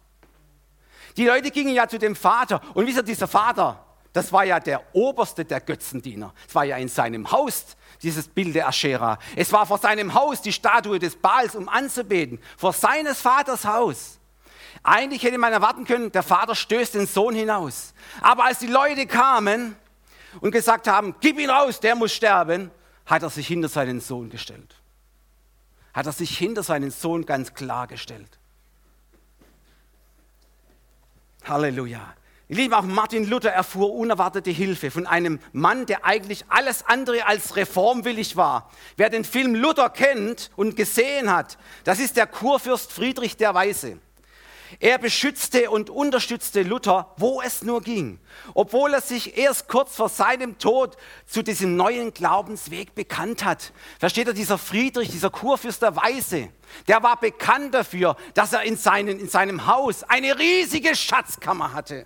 Die Leute gingen ja zu dem Vater und wisst ihr, dieser Vater, das war ja der oberste der Götzendiener. Es war ja in seinem Haus dieses Bild der Aschera. Es war vor seinem Haus die Statue des Baals, um anzubeten. Vor seines Vaters Haus. Eigentlich hätte man erwarten können, der Vater stößt den Sohn hinaus. Aber als die Leute kamen und gesagt haben, gib ihn raus, der muss sterben, hat er sich hinter seinen Sohn gestellt. Hat er sich hinter seinen Sohn ganz klar gestellt. Halleluja. Liebe, auch Martin Luther erfuhr unerwartete Hilfe von einem Mann, der eigentlich alles andere als reformwillig war. Wer den Film Luther kennt und gesehen hat, das ist der Kurfürst Friedrich der Weise. Er beschützte und unterstützte Luther, wo es nur ging, obwohl er sich erst kurz vor seinem Tod zu diesem neuen Glaubensweg bekannt hat. Versteht ihr, dieser Friedrich, dieser Kurfürst der Weise, der war bekannt dafür, dass er in, seinen, in seinem Haus eine riesige Schatzkammer hatte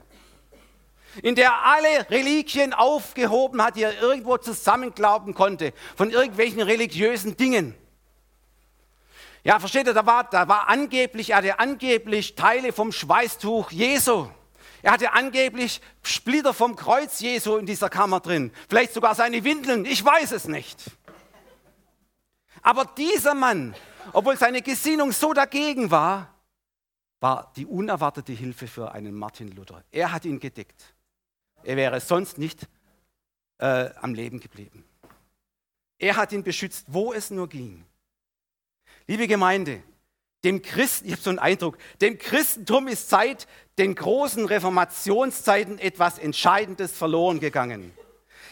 in der er alle Religien aufgehoben hat, die er irgendwo zusammenglauben konnte, von irgendwelchen religiösen Dingen. Ja, versteht ihr, da war, da war angeblich, er hatte angeblich Teile vom Schweißtuch Jesu. Er hatte angeblich Splitter vom Kreuz Jesu in dieser Kammer drin. Vielleicht sogar seine Windeln, ich weiß es nicht. Aber dieser Mann, obwohl seine Gesinnung so dagegen war, war die unerwartete Hilfe für einen Martin Luther. Er hat ihn gedeckt. Er wäre sonst nicht äh, am Leben geblieben. Er hat ihn beschützt, wo es nur ging. Liebe Gemeinde, dem Christen, ich habe so einen Eindruck, dem Christentum ist seit den großen Reformationszeiten etwas Entscheidendes verloren gegangen.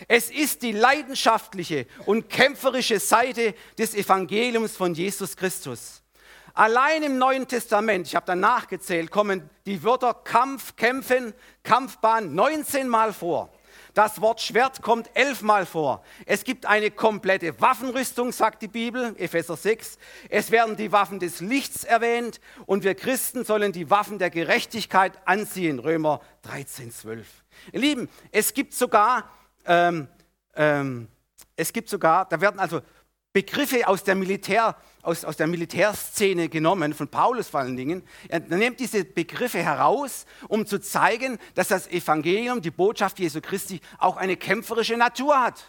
Es ist die leidenschaftliche und kämpferische Seite des Evangeliums von Jesus Christus. Allein im Neuen Testament, ich habe dann nachgezählt, kommen die Wörter Kampf, Kämpfen, Kampfbahn 19 Mal vor. Das Wort Schwert kommt elfmal vor. Es gibt eine komplette Waffenrüstung, sagt die Bibel, Epheser 6. Es werden die Waffen des Lichts erwähnt und wir Christen sollen die Waffen der Gerechtigkeit anziehen, Römer 13, 12. Ihr Lieben, es gibt sogar, ähm, ähm, es gibt sogar, da werden also Begriffe aus der, Militär, aus, aus der Militärszene genommen, von Paulus vor allen Dingen. Er nimmt diese Begriffe heraus, um zu zeigen, dass das Evangelium, die Botschaft Jesu Christi, auch eine kämpferische Natur hat.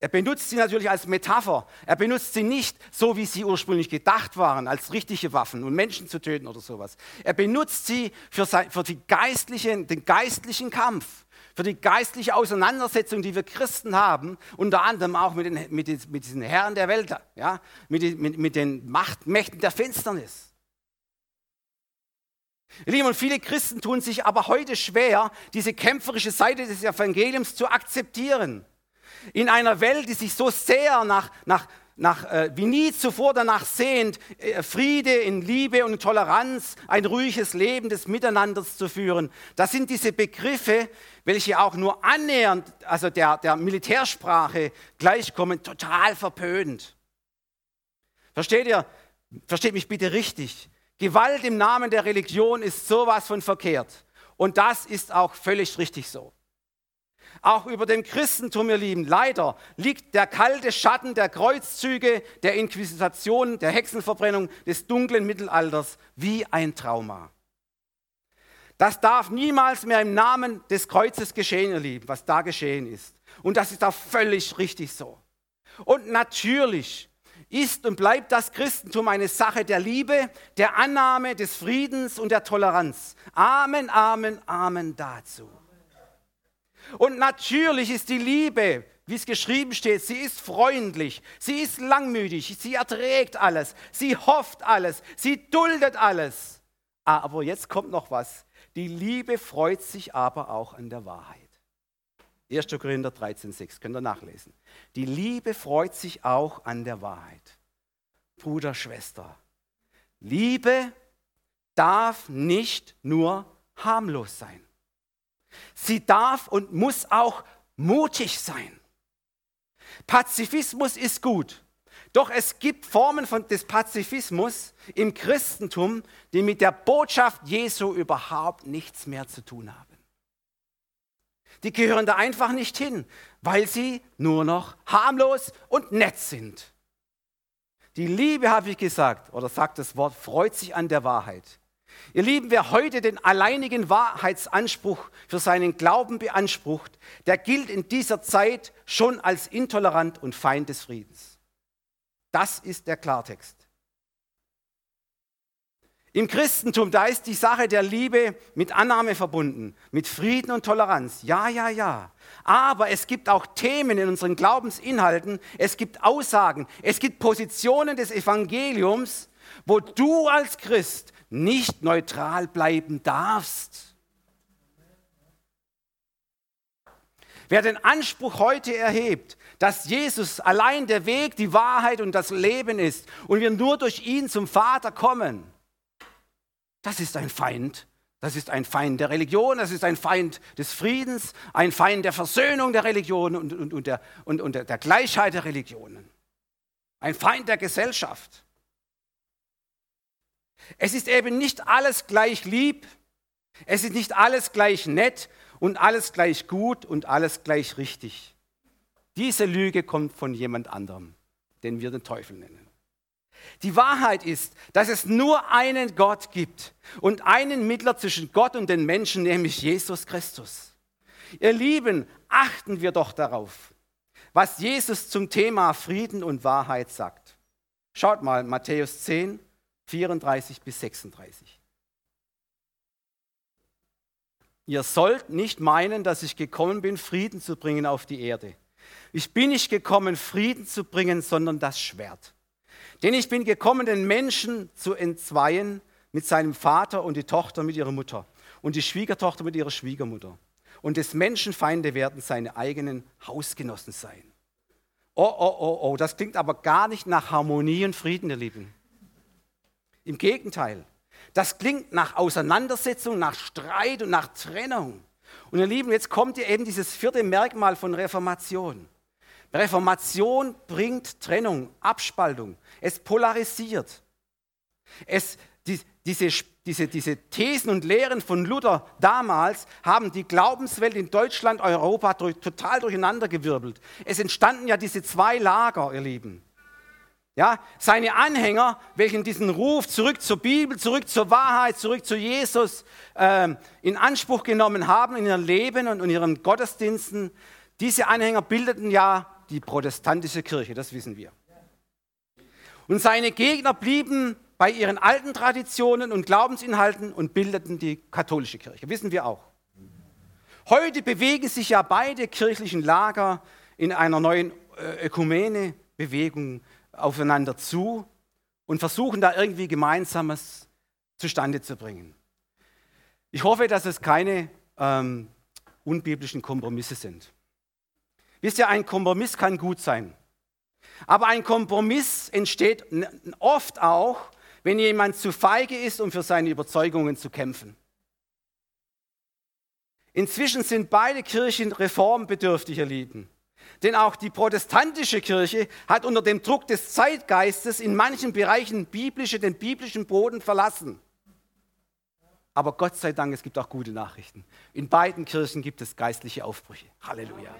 Er benutzt sie natürlich als Metapher. Er benutzt sie nicht so, wie sie ursprünglich gedacht waren, als richtige Waffen, um Menschen zu töten oder sowas. Er benutzt sie für, sein, für geistliche, den geistlichen Kampf für die geistliche Auseinandersetzung, die wir Christen haben, unter anderem auch mit, den, mit, den, mit diesen Herren der Welt, ja, mit, den, mit, mit den Machtmächten der Finsternis. Lieben, und viele Christen tun sich aber heute schwer, diese kämpferische Seite des Evangeliums zu akzeptieren. In einer Welt, die sich so sehr nach, nach, nach, äh, wie nie zuvor danach sehnt, äh, Friede in Liebe und Toleranz, ein ruhiges Leben des Miteinanders zu führen. Das sind diese Begriffe, welche auch nur annähernd, also der, der Militärsprache gleichkommen, total verpönt. Versteht ihr? Versteht mich bitte richtig. Gewalt im Namen der Religion ist sowas von verkehrt. Und das ist auch völlig richtig so. Auch über dem Christentum, ihr Lieben, leider liegt der kalte Schatten der Kreuzzüge, der Inquisition, der Hexenverbrennung des dunklen Mittelalters wie ein Trauma. Das darf niemals mehr im Namen des Kreuzes geschehen, ihr Lieben, was da geschehen ist. Und das ist auch völlig richtig so. Und natürlich ist und bleibt das Christentum eine Sache der Liebe, der Annahme, des Friedens und der Toleranz. Amen, Amen, Amen dazu. Und natürlich ist die Liebe, wie es geschrieben steht, sie ist freundlich, sie ist langmütig, sie erträgt alles, sie hofft alles, sie duldet alles. Aber jetzt kommt noch was. Die Liebe freut sich aber auch an der Wahrheit. 1. Korinther 13,6 könnt ihr nachlesen. Die Liebe freut sich auch an der Wahrheit. Bruder, Schwester, Liebe darf nicht nur harmlos sein. Sie darf und muss auch mutig sein. Pazifismus ist gut, doch es gibt Formen von, des Pazifismus im Christentum, die mit der Botschaft Jesu überhaupt nichts mehr zu tun haben. Die gehören da einfach nicht hin, weil sie nur noch harmlos und nett sind. Die Liebe, habe ich gesagt, oder sagt das Wort, freut sich an der Wahrheit. Ihr Lieben, wer heute den alleinigen Wahrheitsanspruch für seinen Glauben beansprucht, der gilt in dieser Zeit schon als intolerant und Feind des Friedens. Das ist der Klartext. Im Christentum, da ist die Sache der Liebe mit Annahme verbunden, mit Frieden und Toleranz. Ja, ja, ja. Aber es gibt auch Themen in unseren Glaubensinhalten, es gibt Aussagen, es gibt Positionen des Evangeliums, wo du als Christ nicht neutral bleiben darfst. Wer den Anspruch heute erhebt, dass Jesus allein der Weg, die Wahrheit und das Leben ist und wir nur durch ihn zum Vater kommen, das ist ein Feind. Das ist ein Feind der Religion, das ist ein Feind des Friedens, ein Feind der Versöhnung der Religion und, und, und, der, und, und der Gleichheit der Religionen. Ein Feind der Gesellschaft. Es ist eben nicht alles gleich lieb, es ist nicht alles gleich nett und alles gleich gut und alles gleich richtig. Diese Lüge kommt von jemand anderem, den wir den Teufel nennen. Die Wahrheit ist, dass es nur einen Gott gibt und einen Mittler zwischen Gott und den Menschen, nämlich Jesus Christus. Ihr Lieben, achten wir doch darauf, was Jesus zum Thema Frieden und Wahrheit sagt. Schaut mal, Matthäus 10, 34 bis 36. Ihr sollt nicht meinen, dass ich gekommen bin, Frieden zu bringen auf die Erde. Ich bin nicht gekommen, Frieden zu bringen, sondern das Schwert. Denn ich bin gekommen, den Menschen zu entzweien mit seinem Vater und die Tochter mit ihrer Mutter und die Schwiegertochter mit ihrer Schwiegermutter. Und des Menschen Feinde werden seine eigenen Hausgenossen sein. Oh, oh, oh, oh, das klingt aber gar nicht nach Harmonie und Frieden, ihr Lieben. Im Gegenteil, das klingt nach Auseinandersetzung, nach Streit und nach Trennung. Und ihr Lieben, jetzt kommt ihr eben dieses vierte Merkmal von Reformation. Reformation bringt Trennung, Abspaltung. Es polarisiert. Es, die, diese, diese, diese Thesen und Lehren von Luther damals haben die Glaubenswelt in Deutschland, Europa durch, total durcheinandergewirbelt. Es entstanden ja diese zwei Lager, ihr Lieben. Ja, seine Anhänger, welchen diesen Ruf zurück zur Bibel, zurück zur Wahrheit, zurück zu Jesus ähm, in Anspruch genommen haben in ihrem Leben und in ihren Gottesdiensten, diese Anhänger bildeten ja die protestantische Kirche, das wissen wir. Und seine Gegner blieben bei ihren alten Traditionen und Glaubensinhalten und bildeten die katholische Kirche, wissen wir auch. Heute bewegen sich ja beide kirchlichen Lager in einer neuen äh, Ökumene-Bewegung aufeinander zu und versuchen da irgendwie Gemeinsames zustande zu bringen. Ich hoffe, dass es keine ähm, unbiblischen Kompromisse sind. Wisst ihr, ein Kompromiss kann gut sein. Aber ein Kompromiss entsteht oft auch, wenn jemand zu feige ist, um für seine Überzeugungen zu kämpfen. Inzwischen sind beide Kirchen reformbedürftig, ihr Lieben. Denn auch die protestantische Kirche hat unter dem Druck des Zeitgeistes in manchen Bereichen biblische, den biblischen Boden verlassen. Aber Gott sei Dank, es gibt auch gute Nachrichten. In beiden Kirchen gibt es geistliche Aufbrüche. Halleluja.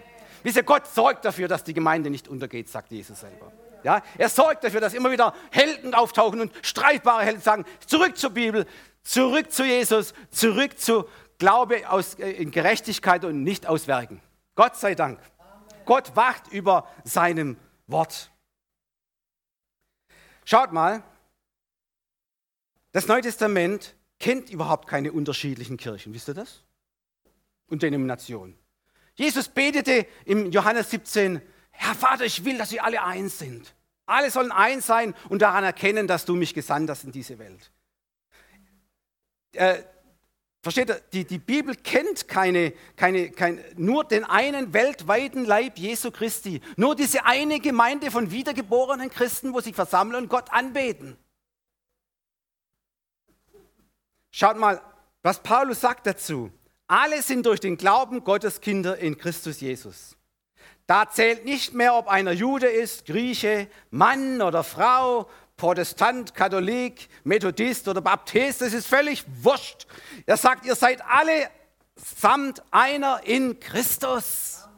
Wisst ihr, Gott sorgt dafür, dass die Gemeinde nicht untergeht, sagt Jesus selber. Ja, er sorgt dafür, dass immer wieder Helden auftauchen und streitbare Helden sagen, zurück zur Bibel, zurück zu Jesus, zurück zu Glaube aus, äh, in Gerechtigkeit und nicht aus Werken. Gott sei Dank. Gott wacht über seinem Wort. Schaut mal, das Neue Testament kennt überhaupt keine unterschiedlichen Kirchen. Wisst ihr das? Und Denominationen. Jesus betete im Johannes 17, Herr Vater, ich will, dass sie alle eins sind. Alle sollen eins sein und daran erkennen, dass du mich gesandt hast in diese Welt. Äh, versteht ihr, die, die Bibel kennt keine, keine, kein, nur den einen weltweiten Leib Jesu Christi. Nur diese eine Gemeinde von wiedergeborenen Christen, wo sie versammeln und Gott anbeten. Schaut mal, was Paulus sagt dazu. Alle sind durch den Glauben Gottes Kinder in Christus Jesus. Da zählt nicht mehr, ob einer Jude ist, Grieche, Mann oder Frau, Protestant, Katholik, Methodist oder Baptist, das ist völlig wurscht. Er sagt, ihr seid alle samt einer in Christus.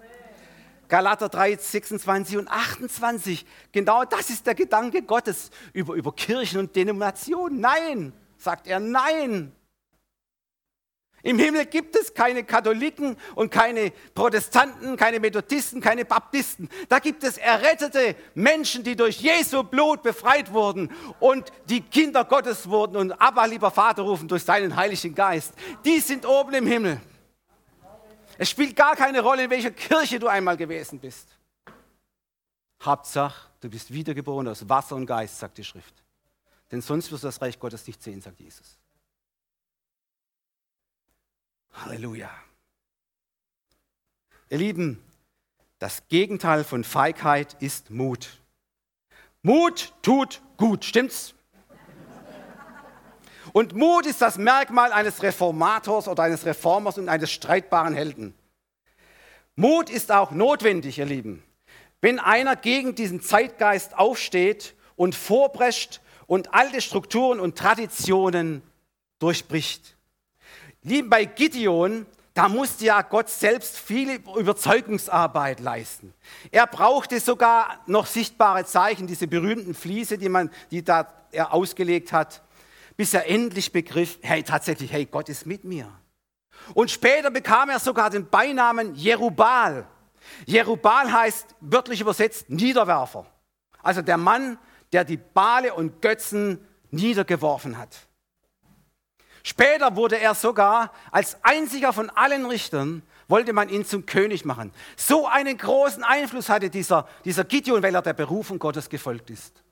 Galater 3, 26 und 28. Genau das ist der Gedanke Gottes über, über Kirchen und Denominationen. Nein, sagt er, nein. Im Himmel gibt es keine Katholiken und keine Protestanten, keine Methodisten, keine Baptisten. Da gibt es errettete Menschen, die durch Jesu Blut befreit wurden und die Kinder Gottes wurden und Abba, lieber Vater, rufen durch seinen Heiligen Geist. Die sind oben im Himmel. Es spielt gar keine Rolle, in welcher Kirche du einmal gewesen bist. Hauptsache, du bist wiedergeboren aus Wasser und Geist, sagt die Schrift. Denn sonst wirst du das Reich Gottes nicht sehen, sagt Jesus. Halleluja. Ihr Lieben, das Gegenteil von Feigheit ist Mut. Mut tut gut, stimmt's? Und Mut ist das Merkmal eines Reformators oder eines Reformers und eines streitbaren Helden. Mut ist auch notwendig, ihr Lieben. Wenn einer gegen diesen Zeitgeist aufsteht und vorprescht und alte Strukturen und Traditionen durchbricht. Lieben, bei Gideon, da musste ja Gott selbst viel Überzeugungsarbeit leisten. Er brauchte sogar noch sichtbare Zeichen, diese berühmten Fliese, die, man, die da er ausgelegt hat, bis er endlich begriff, hey, tatsächlich, hey, Gott ist mit mir. Und später bekam er sogar den Beinamen Jerubal. Jerubal heißt wörtlich übersetzt Niederwerfer. Also der Mann, der die Bale und Götzen niedergeworfen hat. Später wurde er sogar als einziger von allen Richtern, wollte man ihn zum König machen. So einen großen Einfluss hatte dieser, dieser Gideon, weil er der Berufung Gottes gefolgt ist.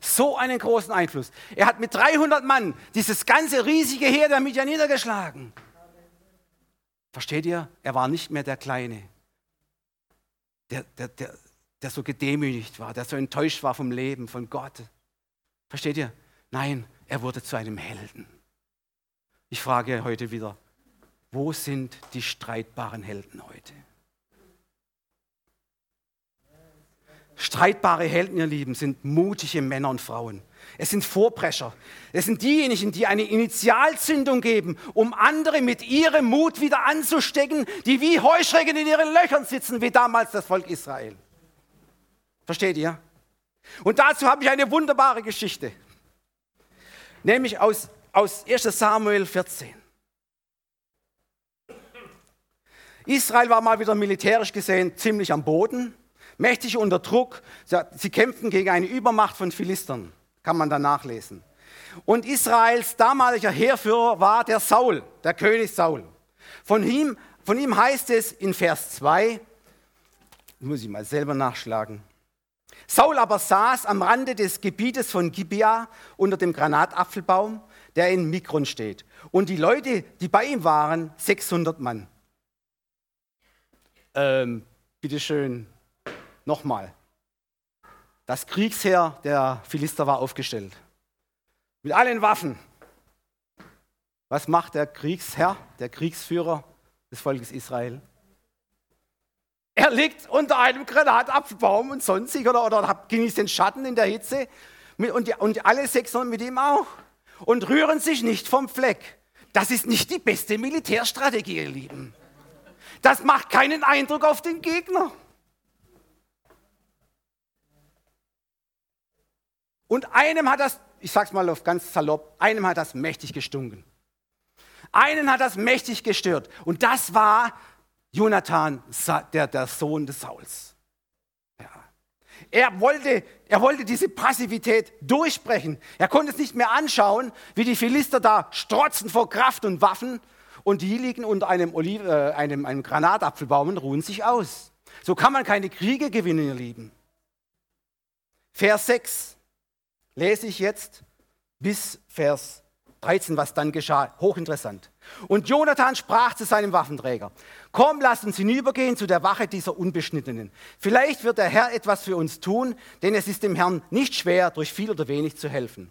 So einen großen Einfluss. Er hat mit 300 Mann dieses ganze riesige Heer der Midian niedergeschlagen. Versteht ihr? Er war nicht mehr der Kleine, der, der, der, der so gedemütigt war, der so enttäuscht war vom Leben, von Gott. Versteht ihr? Nein, er wurde zu einem Helden. Ich frage heute wieder, wo sind die streitbaren Helden heute? Streitbare Helden, ihr Lieben, sind mutige Männer und Frauen. Es sind Vorprescher. Es sind diejenigen, die eine Initialzündung geben, um andere mit ihrem Mut wieder anzustecken, die wie Heuschrecken in ihren Löchern sitzen, wie damals das Volk Israel. Versteht ihr? Und dazu habe ich eine wunderbare Geschichte. Nämlich aus aus 1 Samuel 14. Israel war mal wieder militärisch gesehen ziemlich am Boden, mächtig unter Druck. Sie kämpften gegen eine Übermacht von Philistern, kann man da nachlesen. Und Israels damaliger Heerführer war der Saul, der König Saul. Von ihm, Von ihm heißt es in Vers 2, muss ich mal selber nachschlagen. Saul aber saß am Rande des Gebietes von Gibea unter dem Granatapfelbaum, der in Mikron steht. Und die Leute, die bei ihm waren, 600 Mann. Ähm, bitteschön, nochmal. Das Kriegsheer der Philister war aufgestellt. Mit allen Waffen. Was macht der Kriegsherr, der Kriegsführer des Volkes Israel? Er liegt unter einem Granatapfelbaum und sonstig oder, oder genießt den Schatten in der Hitze und, die, und alle 600 mit ihm auch und rühren sich nicht vom Fleck. Das ist nicht die beste Militärstrategie, ihr Lieben. Das macht keinen Eindruck auf den Gegner. Und einem hat das, ich sag's mal auf ganz salopp, einem hat das mächtig gestunken. Einen hat das mächtig gestört. Und das war Jonathan, der, der Sohn des Sauls. Ja. Er, wollte, er wollte diese Passivität durchbrechen. Er konnte es nicht mehr anschauen, wie die Philister da strotzen vor Kraft und Waffen und die liegen unter einem, Olive, äh, einem, einem Granatapfelbaum und ruhen sich aus. So kann man keine Kriege gewinnen, ihr Lieben. Vers 6 lese ich jetzt bis Vers 13, was dann geschah. Hochinteressant. Und Jonathan sprach zu seinem Waffenträger, komm, lass uns hinübergehen zu der Wache dieser Unbeschnittenen. Vielleicht wird der Herr etwas für uns tun, denn es ist dem Herrn nicht schwer, durch viel oder wenig zu helfen.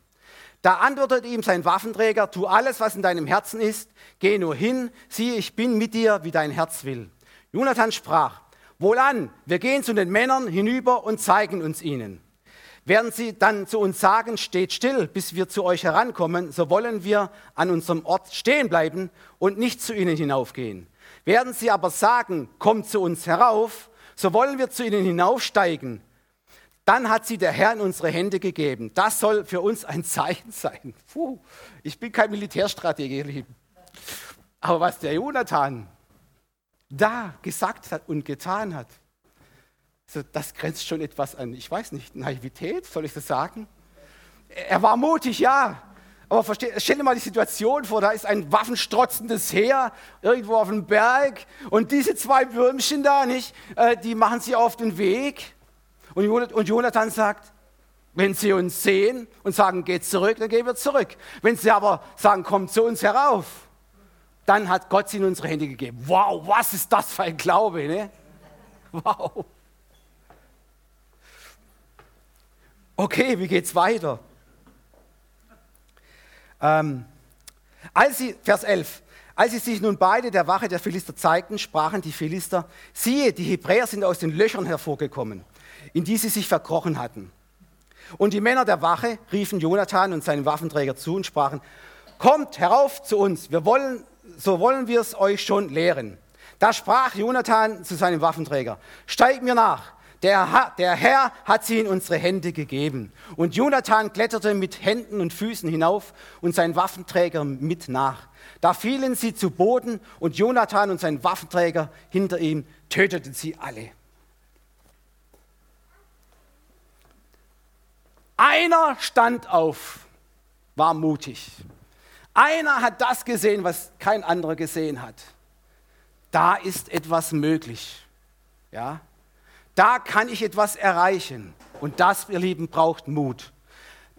Da antwortete ihm sein Waffenträger, tu alles, was in deinem Herzen ist, geh nur hin, siehe, ich bin mit dir, wie dein Herz will. Jonathan sprach, wohlan, wir gehen zu den Männern hinüber und zeigen uns ihnen. Werden sie dann zu uns sagen, steht still, bis wir zu euch herankommen, so wollen wir an unserem Ort stehen bleiben und nicht zu ihnen hinaufgehen. Werden sie aber sagen, kommt zu uns herauf, so wollen wir zu ihnen hinaufsteigen. Dann hat sie der Herr in unsere Hände gegeben. Das soll für uns ein Zeichen sein. Puh, ich bin kein Militärstratege, ihr Lieben. Aber was der Jonathan da gesagt hat und getan hat, also das grenzt schon etwas an, ich weiß nicht, Naivität, soll ich das sagen? Er war mutig, ja. Aber stell dir mal die Situation vor, da ist ein waffenstrotzendes Heer irgendwo auf dem Berg und diese zwei Würmchen da, nicht, äh, die machen sie auf den Weg. Und Jonathan sagt, wenn sie uns sehen und sagen, geht zurück, dann gehen wir zurück. Wenn sie aber sagen, kommt zu uns herauf, dann hat Gott sie in unsere Hände gegeben. Wow, was ist das für ein Glaube, ne? Wow. Okay, wie geht's weiter? Ähm, als sie, Vers 11, als sie sich nun beide der Wache der Philister zeigten, sprachen die Philister, siehe, die Hebräer sind aus den Löchern hervorgekommen, in die sie sich verkrochen hatten. Und die Männer der Wache riefen Jonathan und seinen Waffenträger zu und sprachen, kommt herauf zu uns, wir wollen, so wollen wir es euch schon lehren. Da sprach Jonathan zu seinem Waffenträger, steig mir nach. Der, der Herr hat sie in unsere Hände gegeben. Und Jonathan kletterte mit Händen und Füßen hinauf und sein Waffenträger mit nach. Da fielen sie zu Boden und Jonathan und sein Waffenträger hinter ihm töteten sie alle. Einer stand auf, war mutig. Einer hat das gesehen, was kein anderer gesehen hat. Da ist etwas möglich. Ja? Da kann ich etwas erreichen. Und das, ihr Lieben, braucht Mut.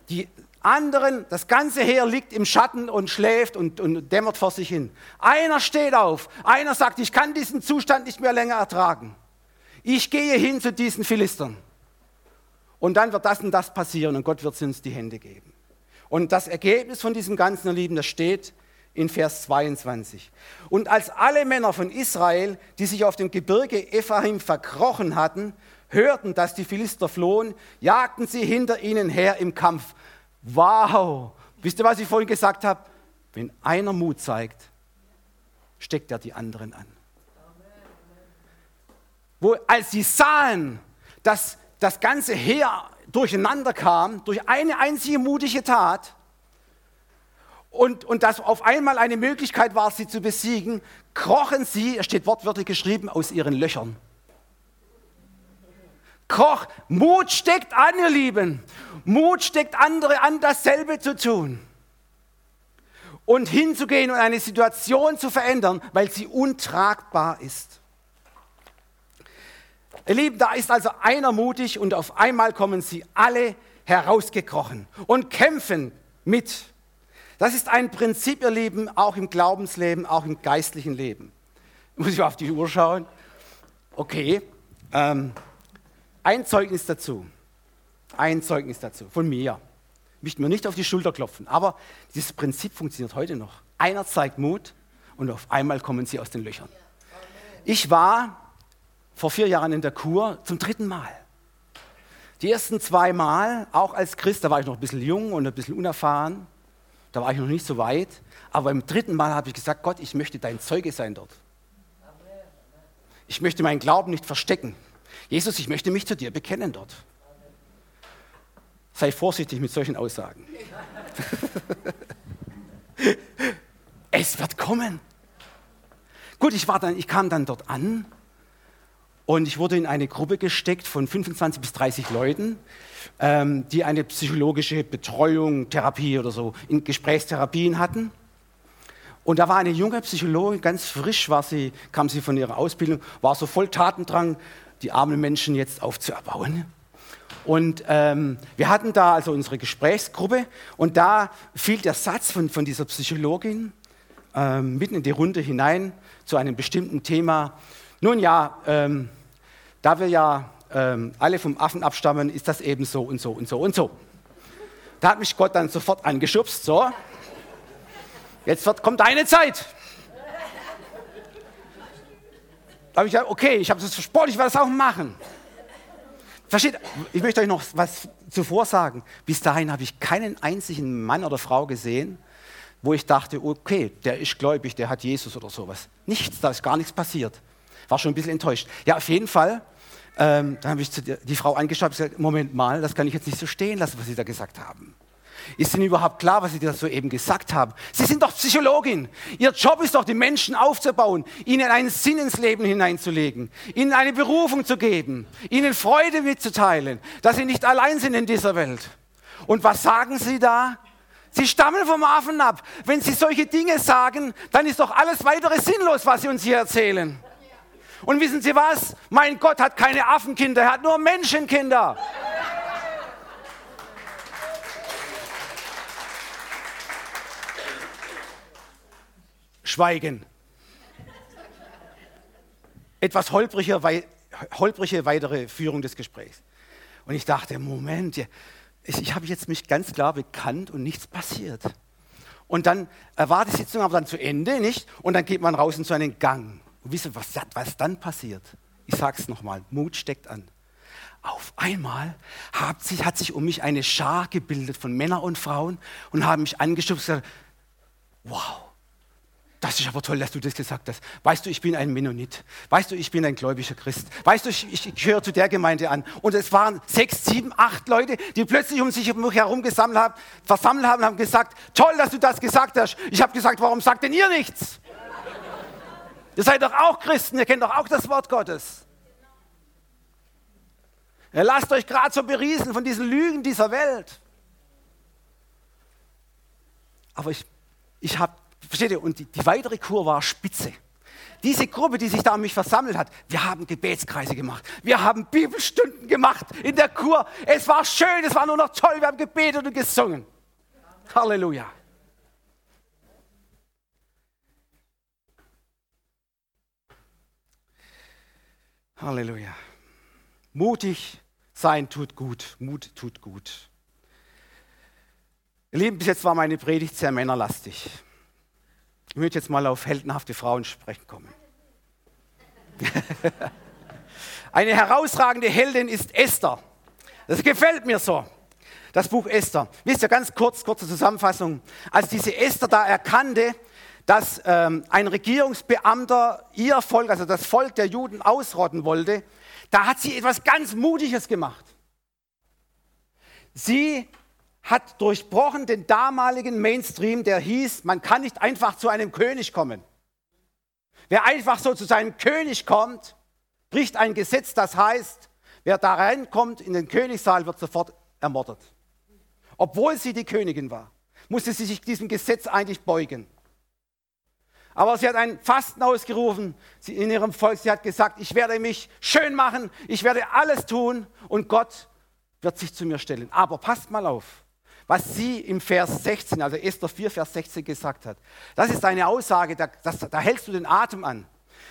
Die anderen, das ganze Heer liegt im Schatten und schläft und, und dämmert vor sich hin. Einer steht auf. Einer sagt, ich kann diesen Zustand nicht mehr länger ertragen. Ich gehe hin zu diesen Philistern. Und dann wird das und das passieren und Gott wird uns die Hände geben. Und das Ergebnis von diesem ganzen, ihr Lieben, das steht in Vers 22. Und als alle Männer von Israel, die sich auf dem Gebirge Ephraim verkrochen hatten, hörten, dass die Philister flohen, jagten sie hinter ihnen her im Kampf. Wow! Wisst ihr, was ich vorhin gesagt habe? Wenn einer Mut zeigt, steckt er die anderen an. Wo, als sie sahen, dass das ganze Heer durcheinander kam, durch eine einzige mutige Tat, und, und dass auf einmal eine Möglichkeit war, sie zu besiegen, krochen sie, es steht wortwörtlich geschrieben, aus ihren Löchern. Kroch, Mut steckt an, ihr Lieben. Mut steckt andere an, dasselbe zu tun. und hinzugehen und eine Situation zu verändern, weil sie untragbar ist. Ihr Lieben, da ist also einer mutig und auf einmal kommen sie alle herausgekrochen und kämpfen mit. Das ist ein Prinzip, ihr Lieben, auch im Glaubensleben, auch im geistlichen Leben. Muss ich auf die Uhr schauen? Okay. Ähm, ein Zeugnis dazu. Ein Zeugnis dazu von mir. Ich möchte mir nicht auf die Schulter klopfen, aber dieses Prinzip funktioniert heute noch. Einer zeigt Mut und auf einmal kommen sie aus den Löchern. Ich war vor vier Jahren in der Kur zum dritten Mal. Die ersten zwei Mal, auch als Christ, da war ich noch ein bisschen jung und ein bisschen unerfahren, da war ich noch nicht so weit, aber beim dritten Mal habe ich gesagt, Gott, ich möchte dein Zeuge sein dort. Ich möchte meinen Glauben nicht verstecken. Jesus, ich möchte mich zu dir bekennen dort. Sei vorsichtig mit solchen Aussagen. es wird kommen. Gut, ich, war dann, ich kam dann dort an und ich wurde in eine Gruppe gesteckt von 25 bis 30 Leuten, ähm, die eine psychologische Betreuung, Therapie oder so, in Gesprächstherapien hatten. Und da war eine junge Psychologin, ganz frisch war sie, kam sie von ihrer Ausbildung, war so voll Tatendrang, die armen Menschen jetzt aufzuerbauen. Und ähm, wir hatten da also unsere Gesprächsgruppe und da fiel der Satz von, von dieser Psychologin ähm, mitten in die Runde hinein zu einem bestimmten Thema. Nun ja, ähm, da wir ja ähm, alle vom Affen abstammen, ist das eben so und so und so und so. Da hat mich Gott dann sofort angeschubst, so, jetzt wird, kommt deine Zeit. Da habe ich gesagt, okay, ich habe das versprochen, ich werde das auch machen. Versteht, ich möchte euch noch was zuvor sagen. Bis dahin habe ich keinen einzigen Mann oder Frau gesehen, wo ich dachte, okay, der ist gläubig, der hat Jesus oder sowas. Nichts, da ist gar nichts passiert. War schon ein bisschen enttäuscht. Ja, auf jeden Fall. Ähm, dann habe ich die Frau angeschaut und gesagt, Moment mal, das kann ich jetzt nicht so stehen lassen, was Sie da gesagt haben. Ist Ihnen überhaupt klar, was Sie da soeben gesagt haben? Sie sind doch Psychologin. Ihr Job ist doch, die Menschen aufzubauen, ihnen einen Sinn ins Leben hineinzulegen, ihnen eine Berufung zu geben, ihnen Freude mitzuteilen, dass sie nicht allein sind in dieser Welt. Und was sagen Sie da? Sie stammen vom Affen ab. Wenn Sie solche Dinge sagen, dann ist doch alles weitere sinnlos, was Sie uns hier erzählen. Und wissen Sie was? Mein Gott hat keine Affenkinder, er hat nur Menschenkinder. Schweigen. Etwas holprige, holprige weitere Führung des Gesprächs. Und ich dachte, Moment, ich habe jetzt mich ganz klar bekannt und nichts passiert. Und dann war die Sitzung aber dann zu Ende, nicht? Und dann geht man raus in so einen Gang. Und wisst ihr, was, was dann passiert? Ich sage es nochmal, Mut steckt an. Auf einmal hat sich, hat sich um mich eine Schar gebildet von Männern und Frauen und haben mich angeschubst und gesagt, wow, das ist aber toll, dass du das gesagt hast. Weißt du, ich bin ein Mennonit. Weißt du, ich bin ein gläubiger Christ. Weißt du, ich, ich gehöre zu der Gemeinde an. Und es waren sechs, sieben, acht Leute, die plötzlich um sich herum gesammelt haben, versammelt haben und haben gesagt, toll, dass du das gesagt hast. Ich habe gesagt, warum sagt denn ihr nichts? Ihr seid doch auch Christen, ihr kennt doch auch das Wort Gottes. Ihr lasst euch gerade so beriesen von diesen Lügen dieser Welt. Aber ich, ich habe, versteht ihr, und die, die weitere Kur war spitze. Diese Gruppe, die sich da um mich versammelt hat, wir haben Gebetskreise gemacht. Wir haben Bibelstunden gemacht in der Kur. Es war schön, es war nur noch toll. Wir haben gebetet und gesungen. Halleluja. Halleluja. Mutig sein tut gut. Mut tut gut. Ihr Lieben, bis jetzt war meine Predigt sehr männerlastig. Ich möchte jetzt mal auf heldenhafte Frauen sprechen kommen. Eine herausragende Heldin ist Esther. Das gefällt mir so. Das Buch Esther. Wisst ihr, ganz kurz, kurze Zusammenfassung. Als diese Esther da erkannte, dass ähm, ein Regierungsbeamter ihr Volk, also das Volk der Juden, ausrotten wollte, da hat sie etwas ganz Mutiges gemacht. Sie hat durchbrochen den damaligen Mainstream, der hieß, man kann nicht einfach zu einem König kommen. Wer einfach so zu seinem König kommt, bricht ein Gesetz, das heißt, wer da reinkommt in den Königssaal, wird sofort ermordet. Obwohl sie die Königin war. musste sie sich diesem Gesetz eigentlich beugen. Aber sie hat ein Fasten ausgerufen in ihrem Volk. Sie hat gesagt, ich werde mich schön machen, ich werde alles tun und Gott wird sich zu mir stellen. Aber passt mal auf, was sie im Vers 16, also Esther 4, Vers 16 gesagt hat. Das ist eine Aussage, da, das, da hältst du den Atem an.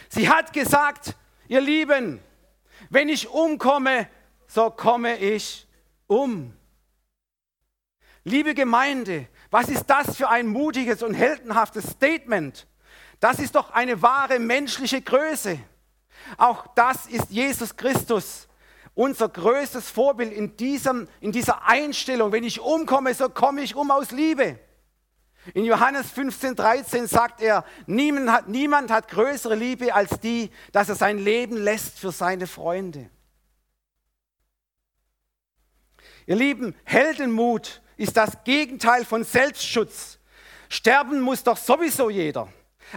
Sie hat gesagt, ihr Lieben, wenn ich umkomme, so komme ich um. Liebe Gemeinde, was ist das für ein mutiges und heldenhaftes Statement? Das ist doch eine wahre menschliche Größe. Auch das ist Jesus Christus, unser größtes Vorbild in, diesem, in dieser Einstellung. Wenn ich umkomme, so komme ich um aus Liebe. In Johannes 15, 13 sagt er, niemand hat, niemand hat größere Liebe als die, dass er sein Leben lässt für seine Freunde. Ihr Lieben, Heldenmut ist das Gegenteil von Selbstschutz. Sterben muss doch sowieso jeder.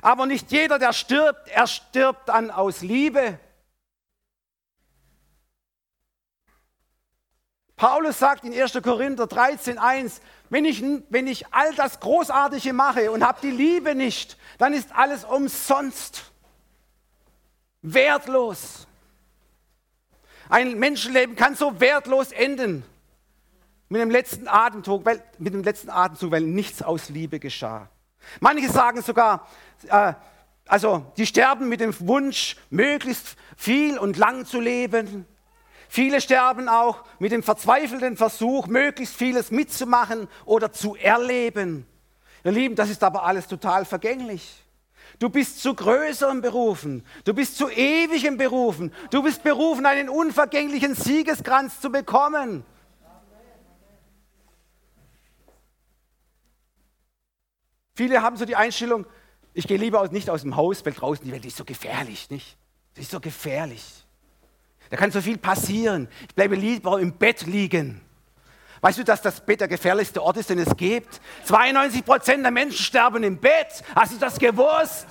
Aber nicht jeder, der stirbt, er stirbt dann aus Liebe. Paulus sagt in 1. Korinther 13.1, wenn ich, wenn ich all das Großartige mache und habe die Liebe nicht, dann ist alles umsonst, wertlos. Ein Menschenleben kann so wertlos enden mit dem letzten Atemzug, weil, mit dem letzten Atemzug, weil nichts aus Liebe geschah. Manche sagen sogar, äh, also die sterben mit dem Wunsch, möglichst viel und lang zu leben. Viele sterben auch mit dem verzweifelten Versuch, möglichst vieles mitzumachen oder zu erleben. Ihr Lieben, das ist aber alles total vergänglich. Du bist zu größerem berufen. Du bist zu ewigem berufen. Du bist berufen, einen unvergänglichen Siegeskranz zu bekommen. Viele haben so die Einstellung, ich gehe lieber nicht aus dem Haus, weil draußen die Welt ist so gefährlich, nicht? Das ist so gefährlich. Da kann so viel passieren. Ich bleibe lieber im Bett liegen. Weißt du, dass das Bett der gefährlichste Ort ist, den es gibt? 92 Prozent der Menschen sterben im Bett. Hast du das gewusst?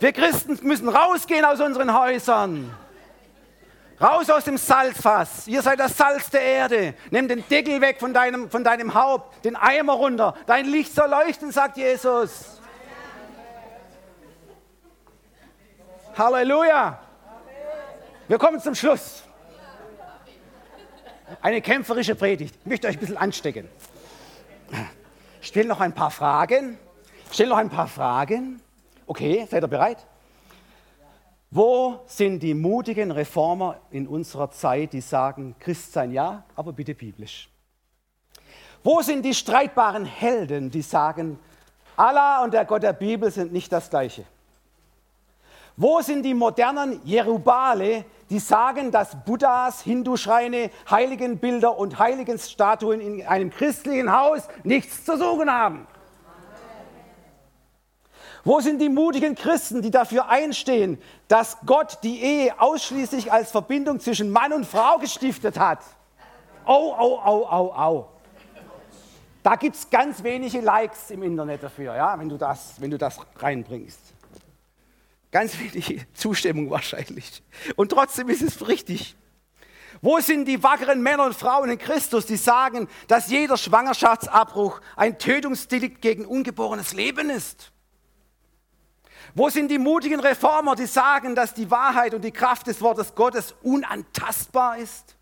Wir Christen müssen rausgehen aus unseren Häusern. Raus aus dem Salzfass. Ihr seid das Salz der Erde. Nimm den Deckel weg von deinem, von deinem Haupt, den Eimer runter. Dein Licht soll leuchten, sagt Jesus. Halleluja. Wir kommen zum Schluss. Eine kämpferische Predigt. Ich möchte euch ein bisschen anstecken. Ich stelle noch ein paar Fragen. Ich stelle noch ein paar Fragen. Okay, seid ihr bereit? Wo sind die mutigen Reformer in unserer Zeit, die sagen, Christsein ja, aber bitte biblisch? Wo sind die streitbaren Helden, die sagen, Allah und der Gott der Bibel sind nicht das gleiche? Wo sind die modernen Jerubale, die sagen, dass Buddhas, Hindu-Schreine, Heiligenbilder und Heiligenstatuen in einem christlichen Haus nichts zu suchen haben? Wo sind die mutigen Christen, die dafür einstehen, dass Gott die Ehe ausschließlich als Verbindung zwischen Mann und Frau gestiftet hat? Au, au, au, au, au. Da gibt es ganz wenige Likes im Internet dafür, ja, wenn, du das, wenn du das reinbringst. Ganz wenig Zustimmung wahrscheinlich. Und trotzdem ist es richtig. Wo sind die wackeren Männer und Frauen in Christus, die sagen, dass jeder Schwangerschaftsabbruch ein Tötungsdelikt gegen ungeborenes Leben ist? Wo sind die mutigen Reformer, die sagen, dass die Wahrheit und die Kraft des Wortes Gottes unantastbar ist?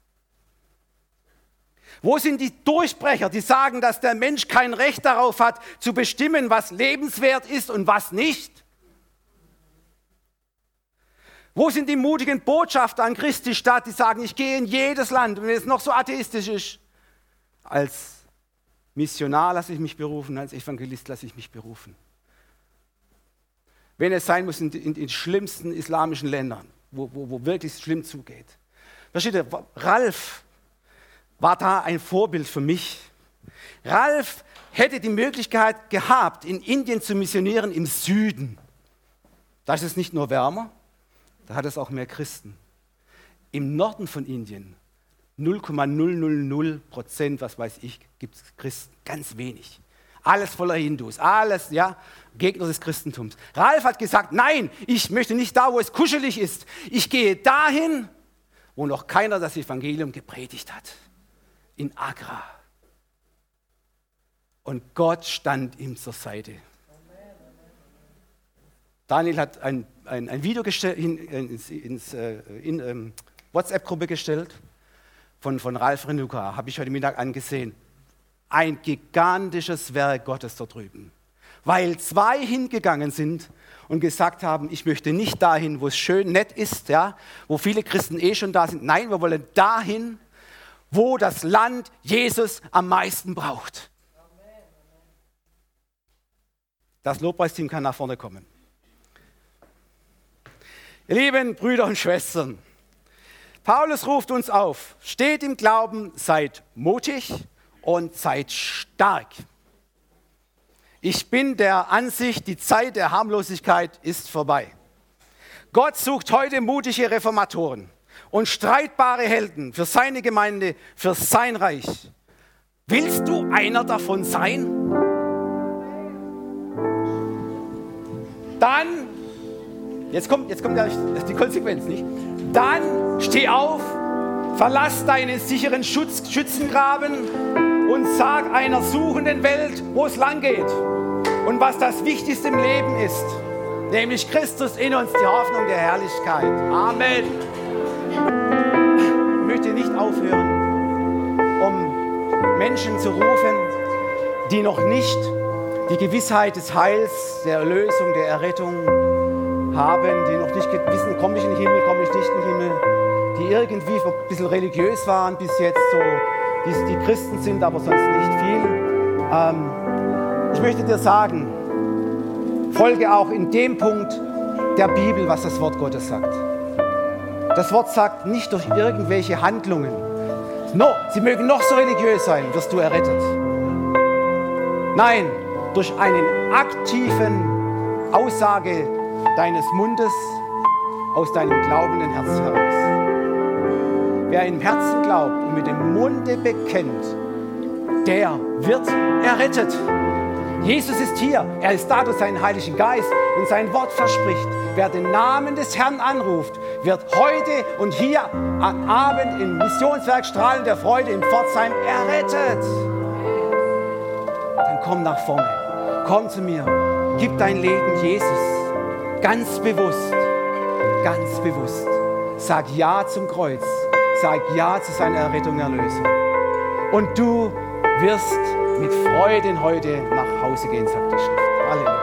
Wo sind die Durchbrecher, die sagen, dass der Mensch kein Recht darauf hat, zu bestimmen, was lebenswert ist und was nicht? Wo sind die mutigen Botschafter an Christi Stadt, die sagen, ich gehe in jedes Land, wenn es noch so atheistisch ist? Als Missionar lasse ich mich berufen, als Evangelist lasse ich mich berufen wenn es sein muss, in, in, in schlimmsten islamischen Ländern, wo, wo, wo wirklich schlimm zugeht. Versteht ihr, Ralf war da ein Vorbild für mich. Ralf hätte die Möglichkeit gehabt, in Indien zu missionieren im Süden. Da ist es nicht nur wärmer, da hat es auch mehr Christen. Im Norden von Indien, 0,000 Prozent, was weiß ich, gibt es Christen, ganz wenig. Alles voller Hindus, alles, ja, Gegner des Christentums. Ralf hat gesagt, nein, ich möchte nicht da, wo es kuschelig ist. Ich gehe dahin, wo noch keiner das Evangelium gepredigt hat. In Agra. und Gott stand ihm zur Seite. Daniel hat ein, ein, ein Video in, ins, ins äh, in, ähm, WhatsApp-Gruppe gestellt von, von Ralf Renuka, habe ich heute Mittag angesehen. Ein gigantisches Werk Gottes dort drüben. Weil zwei hingegangen sind und gesagt haben, ich möchte nicht dahin, wo es schön nett ist, ja, wo viele Christen eh schon da sind. Nein, wir wollen dahin, wo das Land Jesus am meisten braucht. Das Lobpreisteam kann nach vorne kommen. Ihr lieben Brüder und Schwestern, Paulus ruft uns auf, steht im Glauben, seid mutig und seid stark. Ich bin der Ansicht, die Zeit der Harmlosigkeit ist vorbei. Gott sucht heute mutige Reformatoren und streitbare Helden für seine Gemeinde, für sein Reich. Willst du einer davon sein? Dann, jetzt kommt, jetzt kommt die Konsequenz, nicht? Dann steh auf, verlass deinen sicheren Schutz, Schützengraben und sag einer suchenden Welt, wo es lang geht und was das Wichtigste im Leben ist, nämlich Christus in uns, die Hoffnung der Herrlichkeit. Amen. Ich möchte nicht aufhören, um Menschen zu rufen, die noch nicht die Gewissheit des Heils, der Erlösung, der Errettung haben, die noch nicht wissen, komme ich in den Himmel, komme ich nicht in den Himmel, die irgendwie ein bisschen religiös waren bis jetzt, so, die, die Christen sind, aber sonst nicht viel. Ähm, ich möchte dir sagen, folge auch in dem Punkt der Bibel, was das Wort Gottes sagt. Das Wort sagt nicht durch irgendwelche Handlungen. No, sie mögen noch so religiös sein, wirst du errettet. Nein, durch einen aktiven Aussage deines Mundes aus deinem glaubenden Herz heraus. Wer im Herzen glaubt und mit dem Munde bekennt, der wird errettet. Jesus ist hier. Er ist da durch seinen Heiligen Geist und sein Wort verspricht. Wer den Namen des Herrn anruft, wird heute und hier am Abend im Missionswerk Strahlen der Freude in Pforzheim errettet. Dann komm nach vorne. Komm zu mir. Gib dein Leben Jesus. Ganz bewusst. Ganz bewusst. Sag Ja zum Kreuz. Sag Ja zu seiner Errettung und Erlösung. Und du wirst mit Freuden heute nach Hause gehen, sagt die Schrift. Halleluja.